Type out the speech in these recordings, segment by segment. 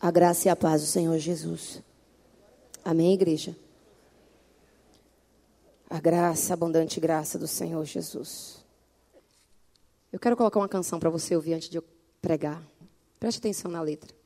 A graça e a paz do Senhor Jesus. Amém, igreja? A graça, a abundante graça do Senhor Jesus. Eu quero colocar uma canção para você ouvir antes de eu pregar. Preste atenção na letra.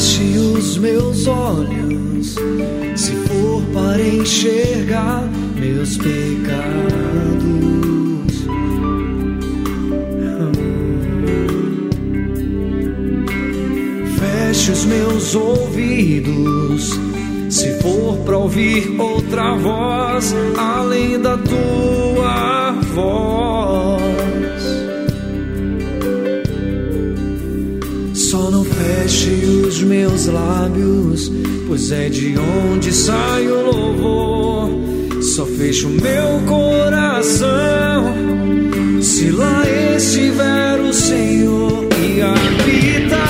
Feche os meus olhos, se for para enxergar meus pecados. Feche os meus ouvidos, se for para ouvir outra voz além da tua voz. Só não feche os meus lábios, pois é de onde sai o louvor. Só fecho meu coração se lá estiver o Senhor e habitar.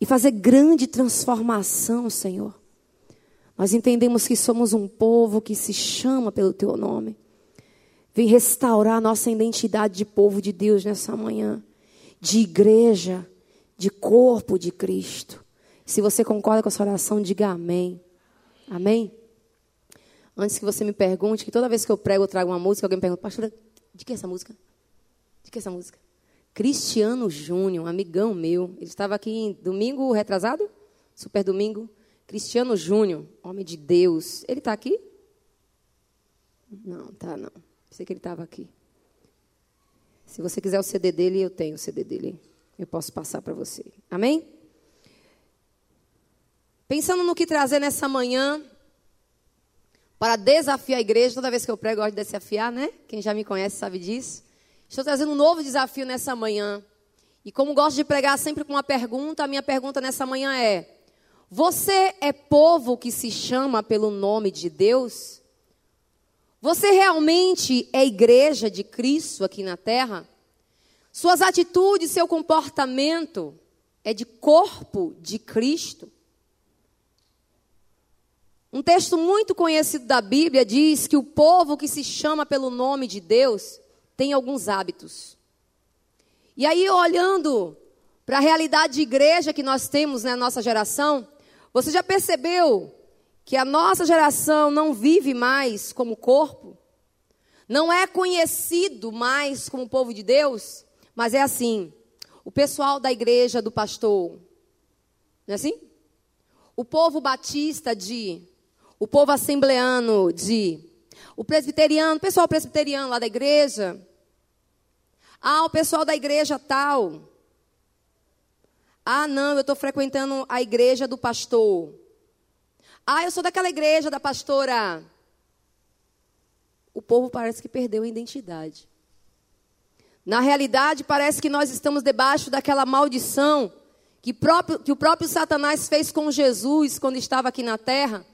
e fazer grande transformação, Senhor. Nós entendemos que somos um povo que se chama pelo teu nome. Vem restaurar nossa identidade de povo de Deus nessa manhã de igreja, de corpo de Cristo. Se você concorda com essa oração, diga amém. Amém? Antes que você me pergunte, que toda vez que eu prego, eu trago uma música, alguém me pergunta, pastora, de que é essa música? De que é essa música? Cristiano Júnior, um amigão meu. Ele estava aqui em domingo retrasado? Super domingo. Cristiano Júnior, homem de Deus. Ele está aqui? Não, tá não. Sei que ele estava aqui. Se você quiser o CD dele, eu tenho o CD dele. Eu posso passar para você. Amém? Pensando no que trazer nessa manhã para desafiar a igreja, toda vez que eu prego, eu gosto de desafiar, né? Quem já me conhece sabe disso. Estou trazendo um novo desafio nessa manhã. E como gosto de pregar sempre com uma pergunta, a minha pergunta nessa manhã é: Você é povo que se chama pelo nome de Deus? Você realmente é igreja de Cristo aqui na terra? Suas atitudes, seu comportamento é de corpo de Cristo? Um texto muito conhecido da Bíblia diz que o povo que se chama pelo nome de Deus tem alguns hábitos. E aí, olhando para a realidade de igreja que nós temos na nossa geração, você já percebeu que a nossa geração não vive mais como corpo? Não é conhecido mais como povo de Deus? Mas é assim: o pessoal da igreja do pastor, não é assim? O povo batista de o povo assembleano de, o presbiteriano, o pessoal presbiteriano lá da igreja. Ah, o pessoal da igreja tal. Ah, não, eu estou frequentando a igreja do pastor. Ah, eu sou daquela igreja da pastora. O povo parece que perdeu a identidade. Na realidade, parece que nós estamos debaixo daquela maldição que, próprio, que o próprio Satanás fez com Jesus quando estava aqui na terra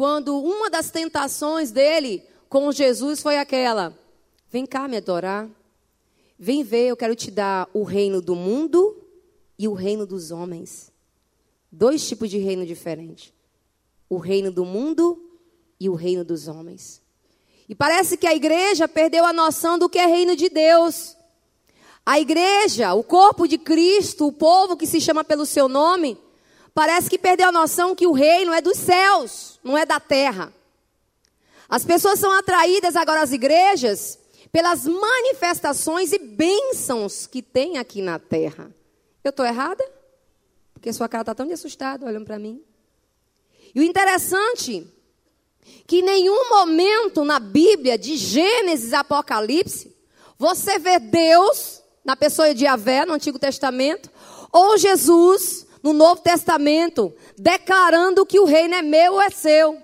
quando uma das tentações dele com Jesus foi aquela: vem cá me adorar, vem ver, eu quero te dar o reino do mundo e o reino dos homens. Dois tipos de reino diferentes: o reino do mundo e o reino dos homens. E parece que a igreja perdeu a noção do que é reino de Deus. A igreja, o corpo de Cristo, o povo que se chama pelo seu nome, parece que perdeu a noção que o reino é dos céus, não é da terra. As pessoas são atraídas agora às igrejas pelas manifestações e bênçãos que tem aqui na terra. Eu estou errada? Porque sua cara está tão de assustado olhando para mim. E o interessante que em nenhum momento na Bíblia, de Gênesis a Apocalipse, você vê Deus, na pessoa de Javé, no Antigo Testamento, ou Jesus no Novo Testamento, declarando que o reino é meu ou é seu,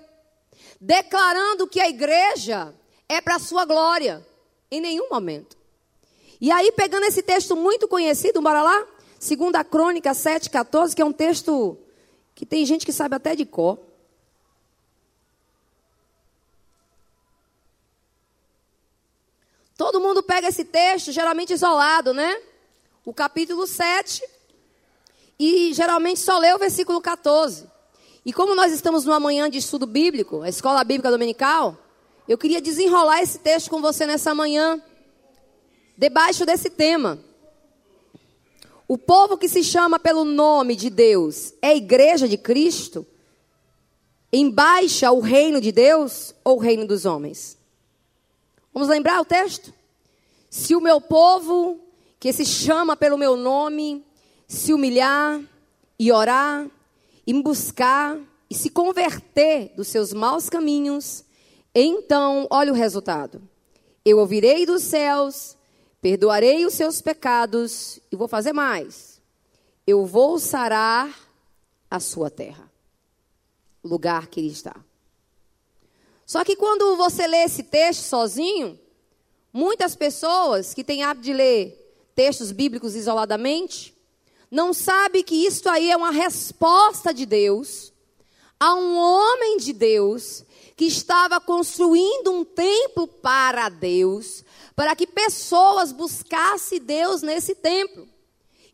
declarando que a igreja é para a sua glória, em nenhum momento. E aí, pegando esse texto muito conhecido, bora lá? Segunda Crônica 7,14, que é um texto que tem gente que sabe até de cor. Todo mundo pega esse texto, geralmente isolado, né? O capítulo 7, e geralmente só lê o versículo 14. E como nós estamos numa manhã de estudo bíblico, a escola bíblica dominical, eu queria desenrolar esse texto com você nessa manhã, debaixo desse tema. O povo que se chama pelo nome de Deus é a igreja de Cristo? Embaixa o reino de Deus ou o reino dos homens? Vamos lembrar o texto? Se o meu povo, que se chama pelo meu nome, se humilhar e orar e me buscar e se converter dos seus maus caminhos, então, olha o resultado. Eu ouvirei dos céus, perdoarei os seus pecados e vou fazer mais. Eu vou sarar a sua terra, o lugar que ele está. Só que quando você lê esse texto sozinho, muitas pessoas que têm hábito de ler textos bíblicos isoladamente, não sabe que isto aí é uma resposta de Deus a um homem de Deus que estava construindo um templo para Deus, para que pessoas buscassem Deus nesse templo.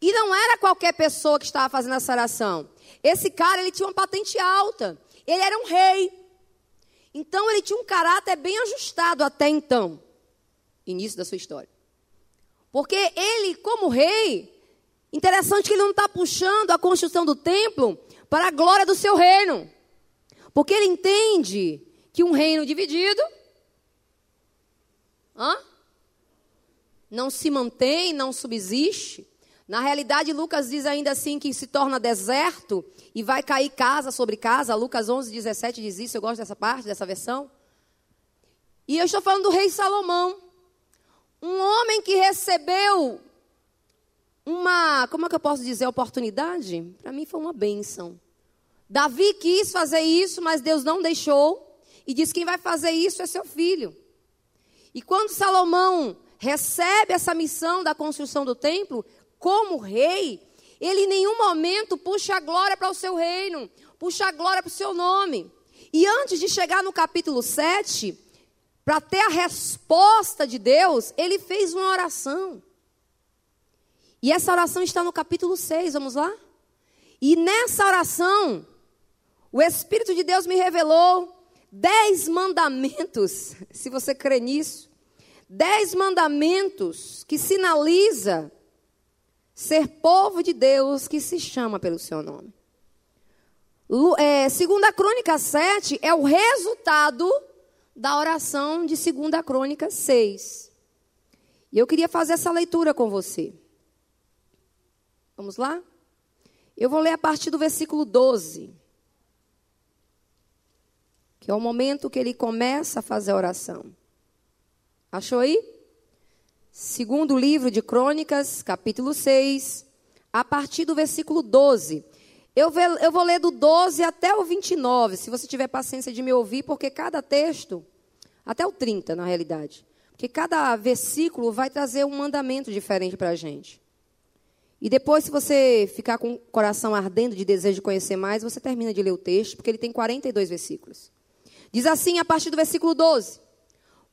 E não era qualquer pessoa que estava fazendo essa oração. Esse cara, ele tinha uma patente alta. Ele era um rei. Então, ele tinha um caráter bem ajustado até então. Início da sua história. Porque ele, como rei, Interessante que ele não está puxando a construção do templo para a glória do seu reino. Porque ele entende que um reino dividido. Hã? não se mantém, não subsiste. Na realidade, Lucas diz ainda assim que se torna deserto e vai cair casa sobre casa. Lucas 11, 17 diz isso. Eu gosto dessa parte, dessa versão. E eu estou falando do rei Salomão. Um homem que recebeu uma, como é que eu posso dizer, oportunidade? Para mim foi uma bênção. Davi quis fazer isso, mas Deus não deixou. E disse: quem vai fazer isso é seu filho. E quando Salomão recebe essa missão da construção do templo, como rei, ele em nenhum momento puxa a glória para o seu reino, puxa a glória para o seu nome. E antes de chegar no capítulo 7, para ter a resposta de Deus, ele fez uma oração. E essa oração está no capítulo 6, vamos lá? E nessa oração, o Espírito de Deus me revelou dez mandamentos, se você crê nisso, dez mandamentos que sinaliza ser povo de Deus que se chama pelo seu nome. É, segunda Crônica 7 é o resultado da oração de Segunda Crônica 6. E eu queria fazer essa leitura com você. Vamos lá? Eu vou ler a partir do versículo 12. Que é o momento que ele começa a fazer a oração. Achou aí? Segundo livro de Crônicas, capítulo 6, a partir do versículo 12. Eu, vou ler do 12 até o 29, se você tiver paciência de me ouvir, porque cada texto, até o 30 na realidade, porque cada versículo vai trazer um mandamento diferente para a gente. E depois, se você ficar com o coração ardendo de desejo de conhecer mais, você termina de ler o texto, porque ele tem 42 versículos. Diz assim, a partir do versículo 12: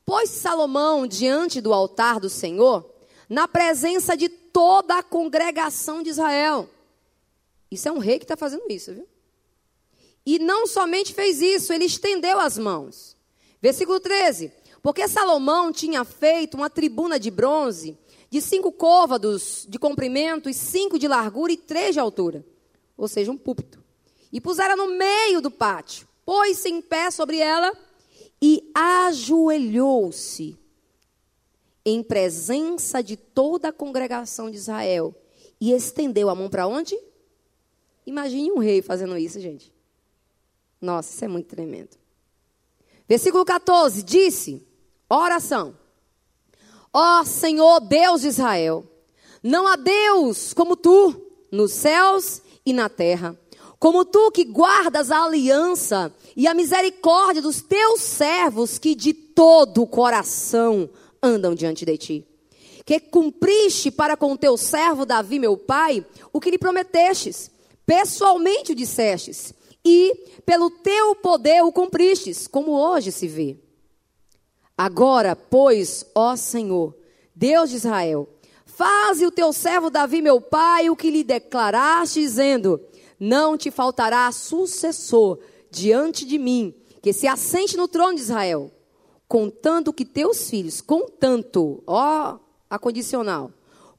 Pôs Salomão diante do altar do Senhor, na presença de toda a congregação de Israel. Isso é um rei que está fazendo isso, viu? E não somente fez isso, ele estendeu as mãos. Versículo 13. Porque Salomão tinha feito uma tribuna de bronze, de cinco côvados de comprimento, e cinco de largura e três de altura. Ou seja, um púlpito. E pusera no meio do pátio. Pôs-se em pé sobre ela e ajoelhou-se em presença de toda a congregação de Israel e estendeu a mão para onde? Imagine um rei fazendo isso, gente. Nossa, isso é muito tremendo. Versículo 14: disse: oração. Ó Senhor Deus de Israel, não há Deus como tu nos céus e na terra, como tu que guardas a aliança e a misericórdia dos teus servos que de todo o coração andam diante de ti. Que cumpriste para com o teu servo Davi, meu pai, o que lhe prometestes, pessoalmente o dissestes, e pelo teu poder o cumpristes, como hoje se vê. Agora, pois, ó Senhor, Deus de Israel, faze o teu servo Davi, meu pai, o que lhe declaraste, dizendo: não te faltará sucessor diante de mim, que se assente no trono de Israel, contanto que teus filhos, contanto, ó, a condicional,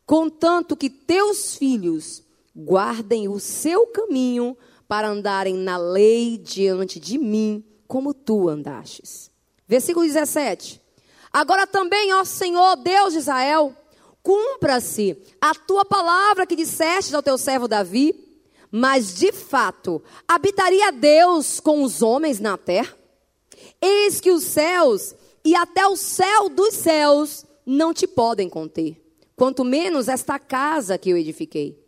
contanto que teus filhos guardem o seu caminho para andarem na lei diante de mim, como tu andastes. Versículo 17. Agora também, ó Senhor, Deus de Israel, cumpra-se a tua palavra que disseste ao teu servo Davi, mas de fato, habitaria Deus com os homens na terra? Eis que os céus e até o céu dos céus não te podem conter, quanto menos esta casa que eu edifiquei.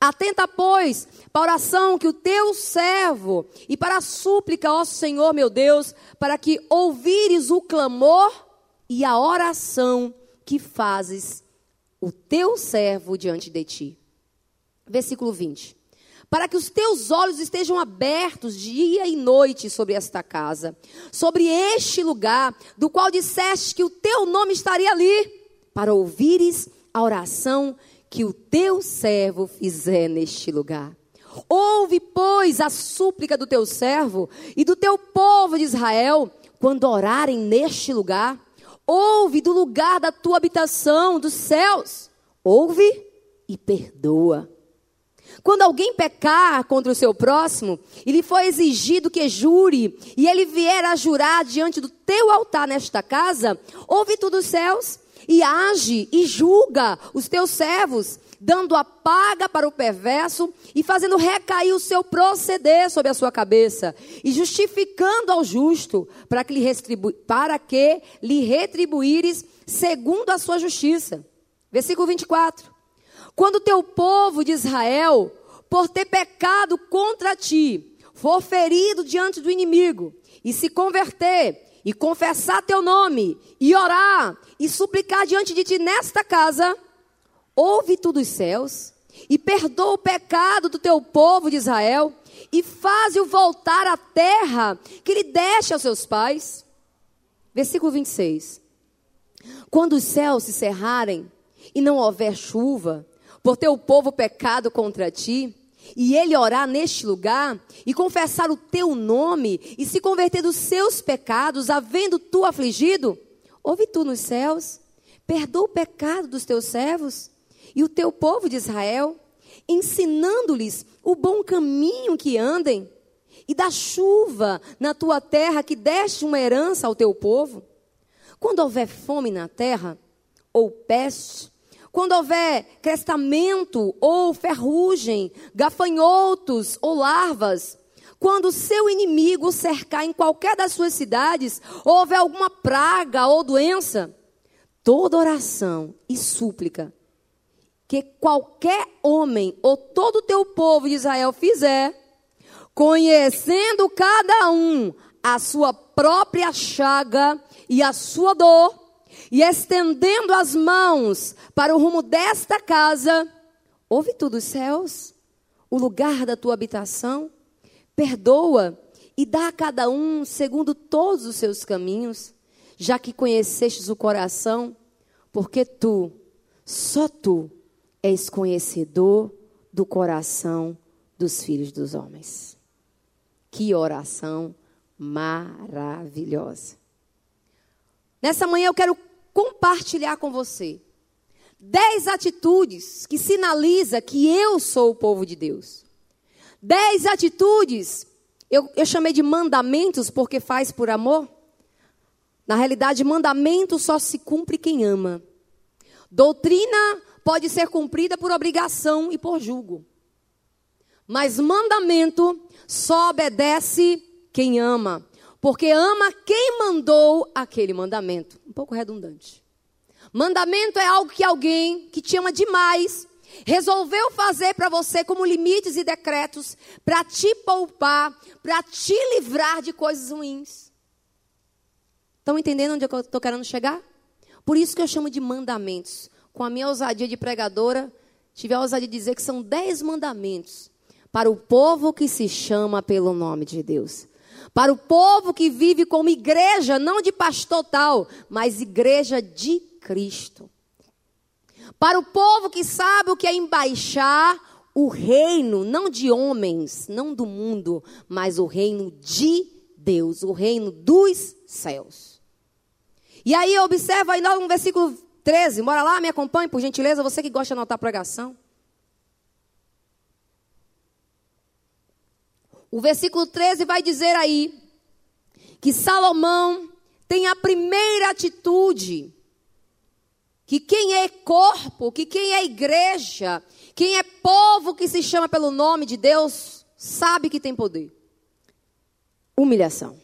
Atenta, pois, para a oração que o teu servo e para a súplica, ó Senhor meu Deus, para que ouvires o clamor e a oração que fazes o teu servo diante de ti. Versículo 20 para que os teus olhos estejam abertos dia e noite sobre esta casa, sobre este lugar, do qual disseste que o teu nome estaria ali, para ouvires a oração que o teu servo fizer neste lugar. Ouve, pois, a súplica do teu servo e do teu povo de Israel, quando orarem neste lugar. Ouve do lugar da tua habitação, dos céus. Ouve e perdoa quando alguém pecar contra o seu próximo, e lhe for exigido que jure, e ele vier a jurar diante do teu altar nesta casa, ouve tu dos céus, e age e julga os teus servos, dando a paga para o perverso e fazendo recair o seu proceder sobre a sua cabeça, e justificando ao justo, para que lhe, retribu para que lhe retribuíres segundo a sua justiça. Versículo 24. Quando teu povo de Israel, por ter pecado contra ti, for ferido diante do inimigo, e se converter, e confessar teu nome, e orar, e suplicar diante de ti nesta casa, ouve tu dos céus, e perdoa o pecado do teu povo de Israel, e faze-o voltar à terra que lhe deste aos seus pais. Versículo 26. Quando os céus se cerrarem, e não houver chuva, por teu povo pecado contra ti, e ele orar neste lugar e confessar o teu nome e se converter dos seus pecados, havendo tu afligido, ouve tu nos céus, perdoa o pecado dos teus servos e o teu povo de Israel, ensinando-lhes o bom caminho que andem, e da chuva na tua terra que deste uma herança ao teu povo. Quando houver fome na terra, ou peste, quando houver crestamento ou ferrugem, gafanhotos ou larvas, quando o seu inimigo cercar em qualquer das suas cidades, ou houver alguma praga ou doença, toda oração e súplica que qualquer homem ou todo o teu povo de Israel fizer, conhecendo cada um a sua própria chaga e a sua dor, e estendendo as mãos para o rumo desta casa, ouve tu dos céus, o lugar da tua habitação, perdoa e dá a cada um segundo todos os seus caminhos, já que conhecestes o coração, porque tu, só tu, és conhecedor do coração dos filhos dos homens. Que oração maravilhosa. Nessa manhã eu quero compartilhar com você dez atitudes que sinaliza que eu sou o povo de Deus. Dez atitudes, eu, eu chamei de mandamentos porque faz por amor. Na realidade, mandamento só se cumpre quem ama. Doutrina pode ser cumprida por obrigação e por julgo. Mas mandamento só obedece quem ama porque ama quem mandou aquele mandamento. Um pouco redundante. Mandamento é algo que alguém que te ama demais resolveu fazer para você como limites e decretos para te poupar, para te livrar de coisas ruins. Estão entendendo onde eu estou querendo chegar? Por isso que eu chamo de mandamentos. Com a minha ousadia de pregadora, tive a ousadia de dizer que são dez mandamentos para o povo que se chama pelo nome de Deus. Para o povo que vive como igreja, não de pastor tal, mas igreja de Cristo. Para o povo que sabe o que é embaixar o reino, não de homens, não do mundo, mas o reino de Deus, o reino dos céus. E aí observa ainda no versículo 13, bora lá, me acompanhe por gentileza, você que gosta de anotar pregação. O versículo 13 vai dizer aí que Salomão tem a primeira atitude. Que quem é corpo, que quem é igreja, quem é povo que se chama pelo nome de Deus, sabe que tem poder. Humilhação.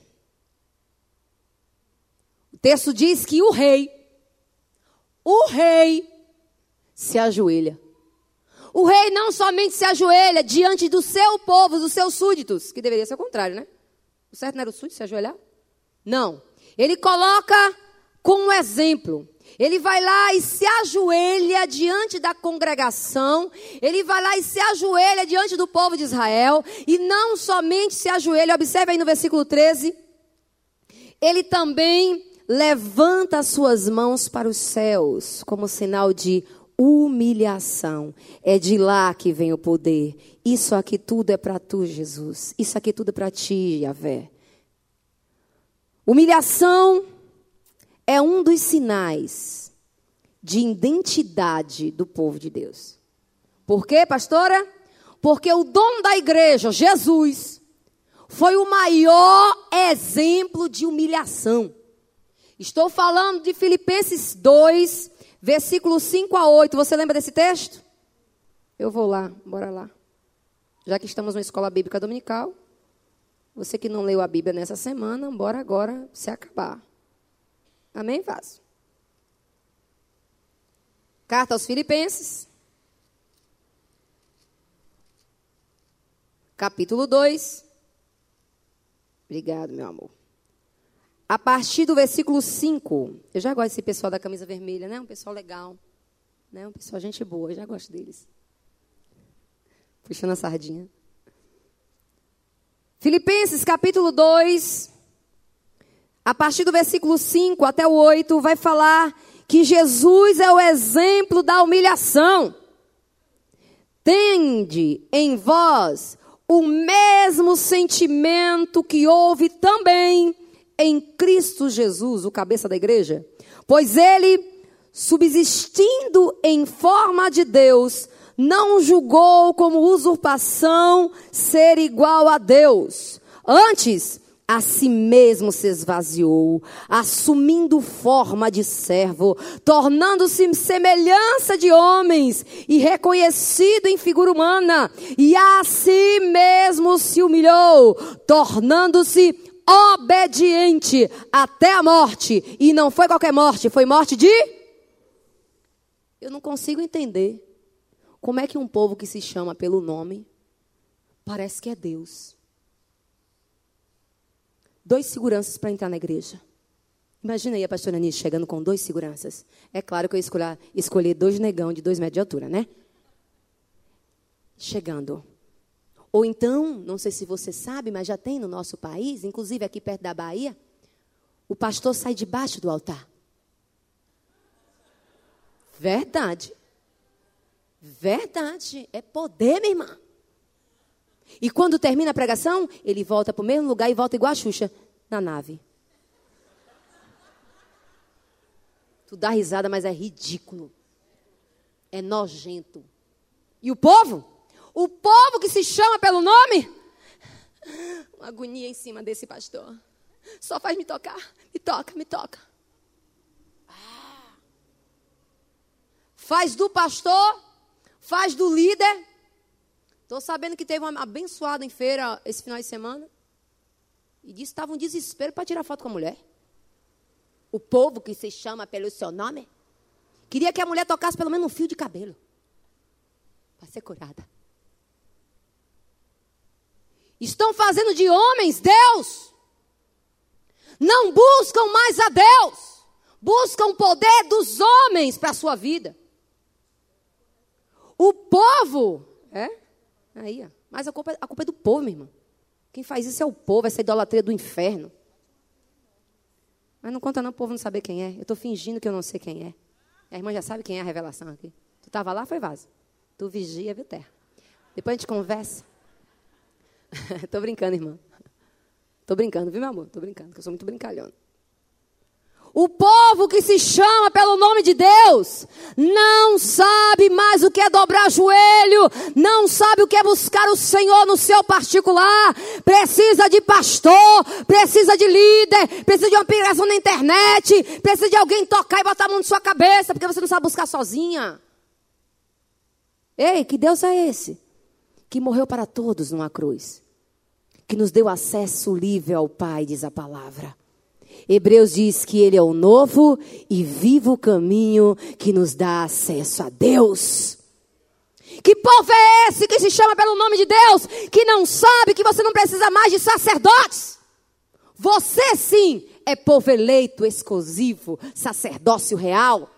O texto diz que o rei, o rei, se ajoelha. O rei não somente se ajoelha diante do seu povo, dos seus súditos, que deveria ser o contrário, né? O certo não era o súdito se ajoelhar? Não. Ele coloca como exemplo. Ele vai lá e se ajoelha diante da congregação, ele vai lá e se ajoelha diante do povo de Israel, e não somente se ajoelha, observe aí no versículo 13, ele também levanta as suas mãos para os céus, como sinal de humilhação. É de lá que vem o poder. Isso aqui tudo é para tu, Jesus. Isso aqui tudo é para ti, Yahvé. Humilhação é um dos sinais de identidade do povo de Deus. Por quê, pastora? Porque o dono da igreja, Jesus, foi o maior exemplo de humilhação. Estou falando de Filipenses 2, versículos 5 a 8. Você lembra desse texto? Eu vou lá, bora lá. Já que estamos na escola bíblica dominical, você que não leu a Bíblia nessa semana, bora agora se acabar. Amém? Fácil. Carta aos Filipenses. Capítulo 2. Obrigado, meu amor. A partir do versículo 5. Eu já gosto desse pessoal da camisa vermelha, né? Um pessoal legal. Né? Um pessoal gente boa, eu já gosto deles. Puxando a sardinha. Filipenses capítulo 2, a partir do versículo 5 até o 8, vai falar que Jesus é o exemplo da humilhação. Tende em vós o mesmo sentimento que houve também em Cristo Jesus, o cabeça da igreja. Pois ele, subsistindo em forma de Deus, não julgou como usurpação ser igual a Deus. Antes, a si mesmo se esvaziou, assumindo forma de servo, tornando-se semelhança de homens e reconhecido em figura humana, e a si mesmo se humilhou, tornando-se obediente até a morte, e não foi qualquer morte, foi morte de Eu não consigo entender como é que um povo que se chama pelo nome parece que é Deus? Dois seguranças para entrar na igreja. Imagina aí a pastora Anitta chegando com dois seguranças. É claro que eu escolher, escolher dois negão de dois metros de altura, né? Chegando. Ou então, não sei se você sabe, mas já tem no nosso país, inclusive aqui perto da Bahia, o pastor sai debaixo do altar. Verdade. Verdade, é poder, minha irmã. E quando termina a pregação, ele volta para o mesmo lugar e volta igual a Xuxa, na nave. Tu dá risada, mas é ridículo. É nojento. E o povo? O povo que se chama pelo nome? Uma agonia em cima desse pastor. Só faz me tocar. Me toca, me toca. Faz do pastor faz do líder. Estou sabendo que teve uma abençoada em feira esse final de semana. E disse que estava um desespero para tirar foto com a mulher. O povo que se chama pelo seu nome queria que a mulher tocasse pelo menos um fio de cabelo para ser curada. Estão fazendo de homens Deus. Não buscam mais a Deus. Buscam o poder dos homens para a sua vida. O povo, é? Aí, ó. Mas a culpa, a culpa é do povo, meu irmão. Quem faz isso é o povo, essa idolatria do inferno. Mas não conta não, o povo não saber quem é. Eu estou fingindo que eu não sei quem é. A irmã já sabe quem é a revelação aqui. Tu estava lá, foi vaso. Tu vigia, viu, terra. Depois a gente conversa. Estou brincando, irmã. Estou brincando, viu, meu amor? Estou brincando, que eu sou muito brincalhona. O povo que se chama pelo nome de Deus não sabe mais o que é dobrar joelho, não sabe o que é buscar o Senhor no seu particular. Precisa de pastor, precisa de líder, precisa de uma pregação na internet, precisa de alguém tocar e botar a mão na sua cabeça, porque você não sabe buscar sozinha. Ei, que Deus é esse? Que morreu para todos numa cruz, que nos deu acesso livre ao Pai, diz a palavra. Hebreus diz que ele é o novo e vivo caminho que nos dá acesso a Deus. Que povo é esse que se chama pelo nome de Deus, que não sabe que você não precisa mais de sacerdotes? Você sim é povo eleito, exclusivo, sacerdócio real.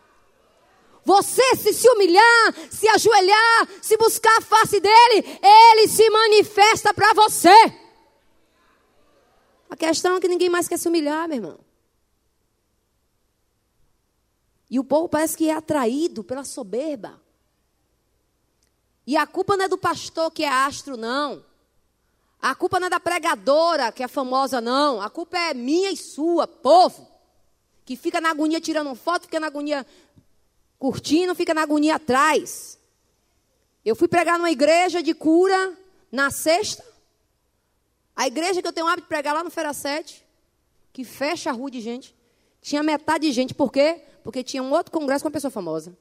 Você se se humilhar, se ajoelhar, se buscar a face dele, ele se manifesta para você. A questão é que ninguém mais quer se humilhar, meu irmão. E o povo parece que é atraído pela soberba. E a culpa não é do pastor que é astro, não. A culpa não é da pregadora que é famosa, não. A culpa é minha e sua, povo. Que fica na agonia tirando foto, fica na agonia curtindo, fica na agonia atrás. Eu fui pregar numa igreja de cura na sexta. A igreja que eu tenho o hábito de pregar lá no Feira 7, que fecha a rua de gente. Tinha metade de gente, por quê? Porque tinha um outro congresso com uma pessoa famosa.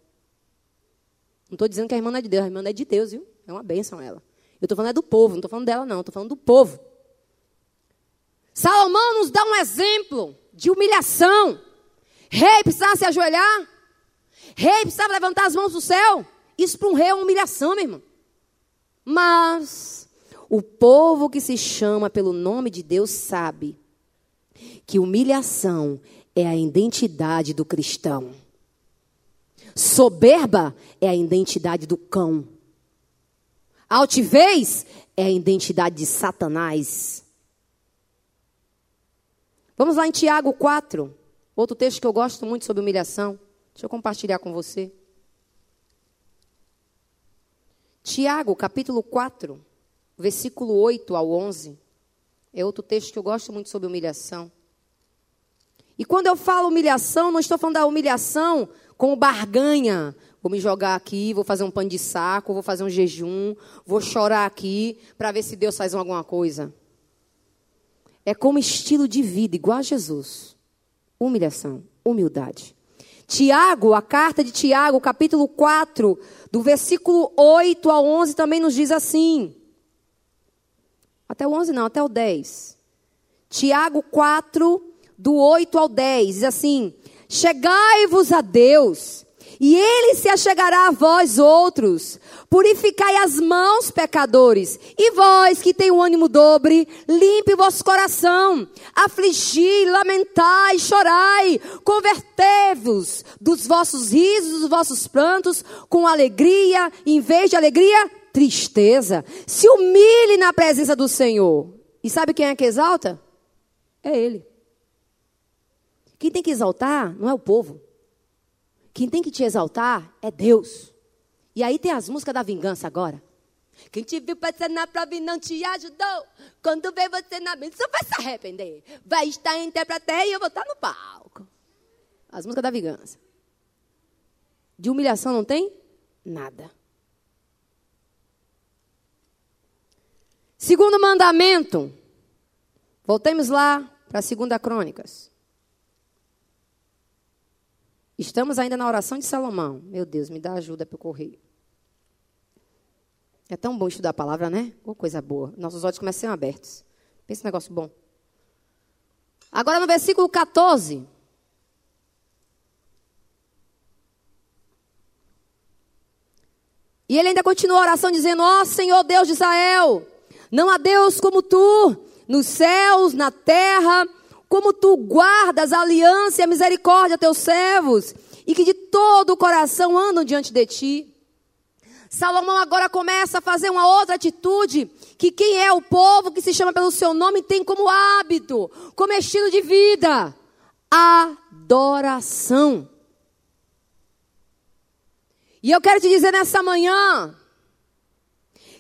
Não estou dizendo que a irmã não é de Deus, a irmã é de Deus, viu? É uma bênção ela. Eu estou falando é do povo, não estou falando dela, não, estou falando do povo. Salomão nos dá um exemplo de humilhação. Rei precisava se ajoelhar. Rei precisava levantar as mãos do céu. Isso para um rei é uma humilhação, meu irmão. Mas o povo que se chama pelo nome de Deus sabe que humilhação é a identidade do cristão. Soberba é a identidade do cão. Altivez é a identidade de Satanás. Vamos lá em Tiago 4, outro texto que eu gosto muito sobre humilhação. Deixa eu compartilhar com você. Tiago, capítulo 4, versículo 8 ao 11. É outro texto que eu gosto muito sobre humilhação. E quando eu falo humilhação, não estou falando da humilhação como barganha. Vou me jogar aqui, vou fazer um pano de saco, vou fazer um jejum, vou chorar aqui para ver se Deus faz alguma coisa. É como estilo de vida, igual a Jesus. Humilhação, humildade. Tiago, a carta de Tiago, capítulo 4, do versículo 8 ao 11, também nos diz assim. Até o 11 não, até o 10. Tiago 4, do 8 ao 10, diz assim: Chegai-vos a Deus, e ele se achegará a vós outros. Purificai as mãos, pecadores, e vós que tem o ânimo dobre, limpe vosso coração. Afligi, lamentai, chorai, convertei-vos dos vossos risos, dos vossos prantos, com alegria, em vez de alegria, tristeza. Se humilhe na presença do Senhor. E sabe quem é que exalta? É Ele. Quem tem que exaltar não é o povo. Quem tem que te exaltar é Deus. E aí tem as músicas da vingança agora. Quem te viu passando na prova e não te ajudou, quando vê você na bênção vai se arrepender. Vai estar em pra terra e eu vou estar no palco. As músicas da vingança. De humilhação não tem? Nada. Segundo mandamento. Voltemos lá para a segunda Crônicas. Estamos ainda na oração de Salomão. Meu Deus, me dá ajuda para correr. É tão bom estudar a palavra, né? Oh, coisa boa. Nossos olhos começam a ser abertos. Pensa um negócio bom. Agora no versículo 14. E ele ainda continua a oração dizendo: Ó oh, Senhor Deus de Israel, não há Deus como tu, nos céus, na terra, como tu guardas a aliança e a misericórdia a teus servos, e que de todo o coração andam diante de ti. Salomão agora começa a fazer uma outra atitude, que quem é o povo que se chama pelo seu nome tem como hábito, como estilo de vida, adoração. E eu quero te dizer nessa manhã,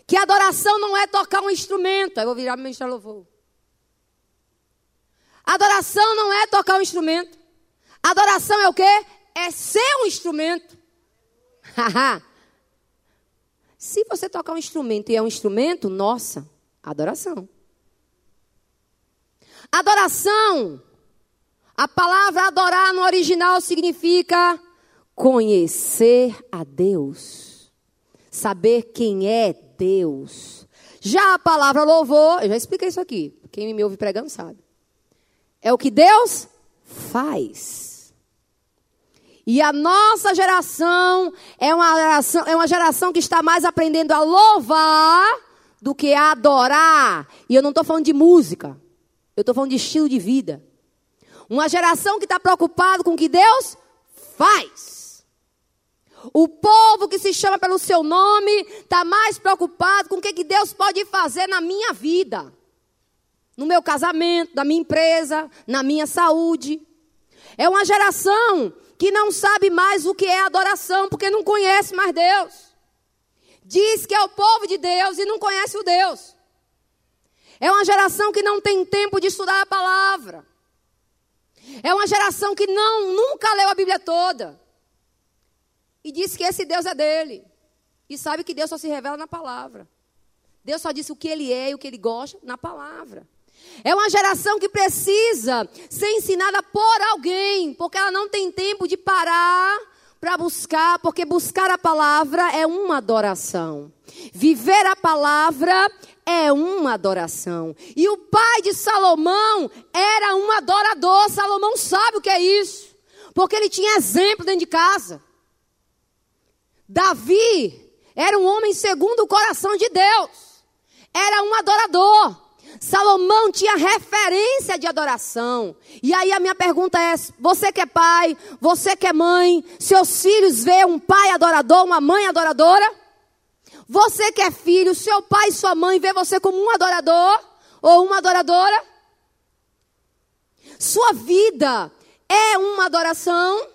que adoração não é tocar um instrumento. Aí eu vou virar meu louvor. Adoração não é tocar um instrumento. Adoração é o quê? É ser um instrumento. Se você tocar um instrumento e é um instrumento, nossa, adoração. Adoração. A palavra adorar no original significa conhecer a Deus. Saber quem é Deus. Já a palavra louvor, eu já expliquei isso aqui. Quem me ouve pregando sabe. É o que Deus faz. E a nossa geração é uma geração, é uma geração que está mais aprendendo a louvar do que a adorar. E eu não estou falando de música. Eu estou falando de estilo de vida. Uma geração que está preocupada com o que Deus faz. O povo que se chama pelo seu nome está mais preocupado com o que, que Deus pode fazer na minha vida no meu casamento, na minha empresa, na minha saúde. É uma geração que não sabe mais o que é adoração, porque não conhece mais Deus. Diz que é o povo de Deus e não conhece o Deus. É uma geração que não tem tempo de estudar a palavra. É uma geração que não nunca leu a Bíblia toda. E diz que esse Deus é dele. E sabe que Deus só se revela na palavra. Deus só disse o que ele é e o que ele gosta na palavra. É uma geração que precisa ser ensinada por alguém, porque ela não tem tempo de parar para buscar, porque buscar a palavra é uma adoração. Viver a palavra é uma adoração. E o pai de Salomão era um adorador. Salomão sabe o que é isso, porque ele tinha exemplo dentro de casa. Davi era um homem segundo o coração de Deus. Era um adorador. Salomão tinha referência de adoração. E aí a minha pergunta é: você que é pai, você que é mãe, seus filhos vê um pai adorador, uma mãe adoradora? Você que é filho, seu pai e sua mãe vê você como um adorador ou uma adoradora? Sua vida é uma adoração?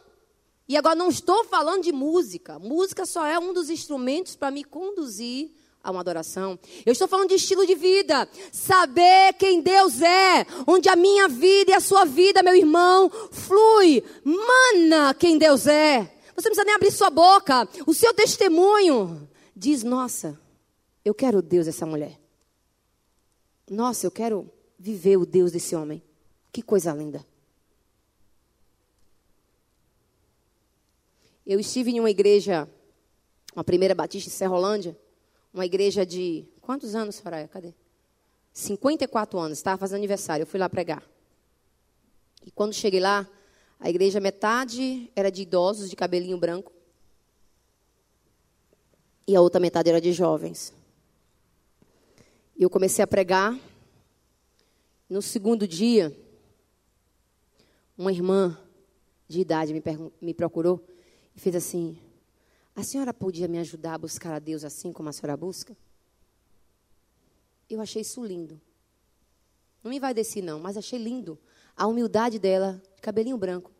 E agora não estou falando de música. Música só é um dos instrumentos para me conduzir a uma adoração. Eu estou falando de estilo de vida. Saber quem Deus é. Onde a minha vida e a sua vida, meu irmão, flui. Mana quem Deus é. Você não precisa nem abrir sua boca. O seu testemunho diz: Nossa, eu quero Deus dessa mulher. Nossa, eu quero viver o Deus desse homem. Que coisa linda. Eu estive em uma igreja, uma primeira batista em Serrolândia, uma igreja de. Quantos anos, Soraya? Cadê? 54 anos, estava fazendo aniversário, eu fui lá pregar. E quando cheguei lá, a igreja metade era de idosos de cabelinho branco e a outra metade era de jovens. E eu comecei a pregar. No segundo dia, uma irmã de idade me, me procurou e fez assim: A senhora podia me ajudar a buscar a Deus assim como a senhora busca? Eu achei isso lindo. Não me vai descer, não, mas achei lindo a humildade dela, de cabelinho branco,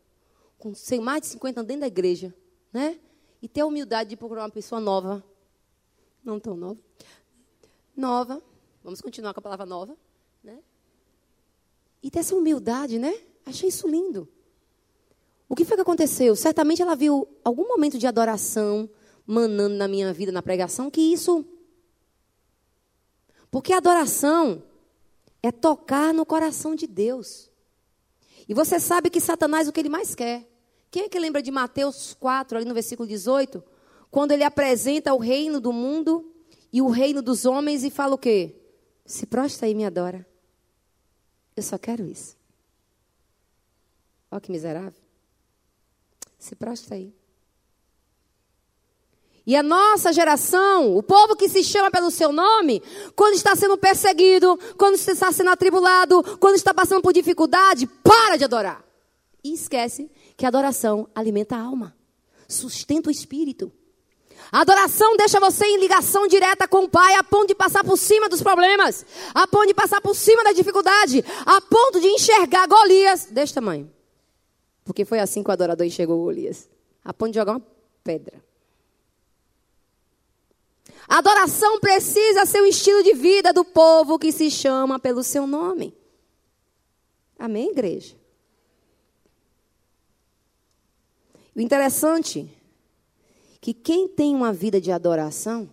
com mais de 50 anos dentro da igreja, né? E ter a humildade de procurar uma pessoa nova, não tão nova, nova, vamos continuar com a palavra nova, né? E ter essa humildade, né? Achei isso lindo. O que foi que aconteceu? Certamente ela viu algum momento de adoração manando na minha vida, na pregação, que isso. Porque adoração é tocar no coração de Deus. E você sabe que Satanás o que ele mais quer. Quem é que lembra de Mateus 4, ali no versículo 18? Quando ele apresenta o reino do mundo e o reino dos homens e fala o quê? Se prostra e me adora. Eu só quero isso. Olha que miserável. Se prostra aí. E a nossa geração, o povo que se chama pelo seu nome, quando está sendo perseguido, quando está sendo atribulado, quando está passando por dificuldade, para de adorar. E esquece que a adoração alimenta a alma, sustenta o espírito. A adoração deixa você em ligação direta com o Pai, a ponto de passar por cima dos problemas, a ponto de passar por cima da dificuldade, a ponto de enxergar Golias deste tamanho. Porque foi assim que o adorador enxergou Golias. A ponto de jogar uma pedra. Adoração precisa ser o estilo de vida do povo que se chama pelo seu nome. Amém, igreja? O interessante é que quem tem uma vida de adoração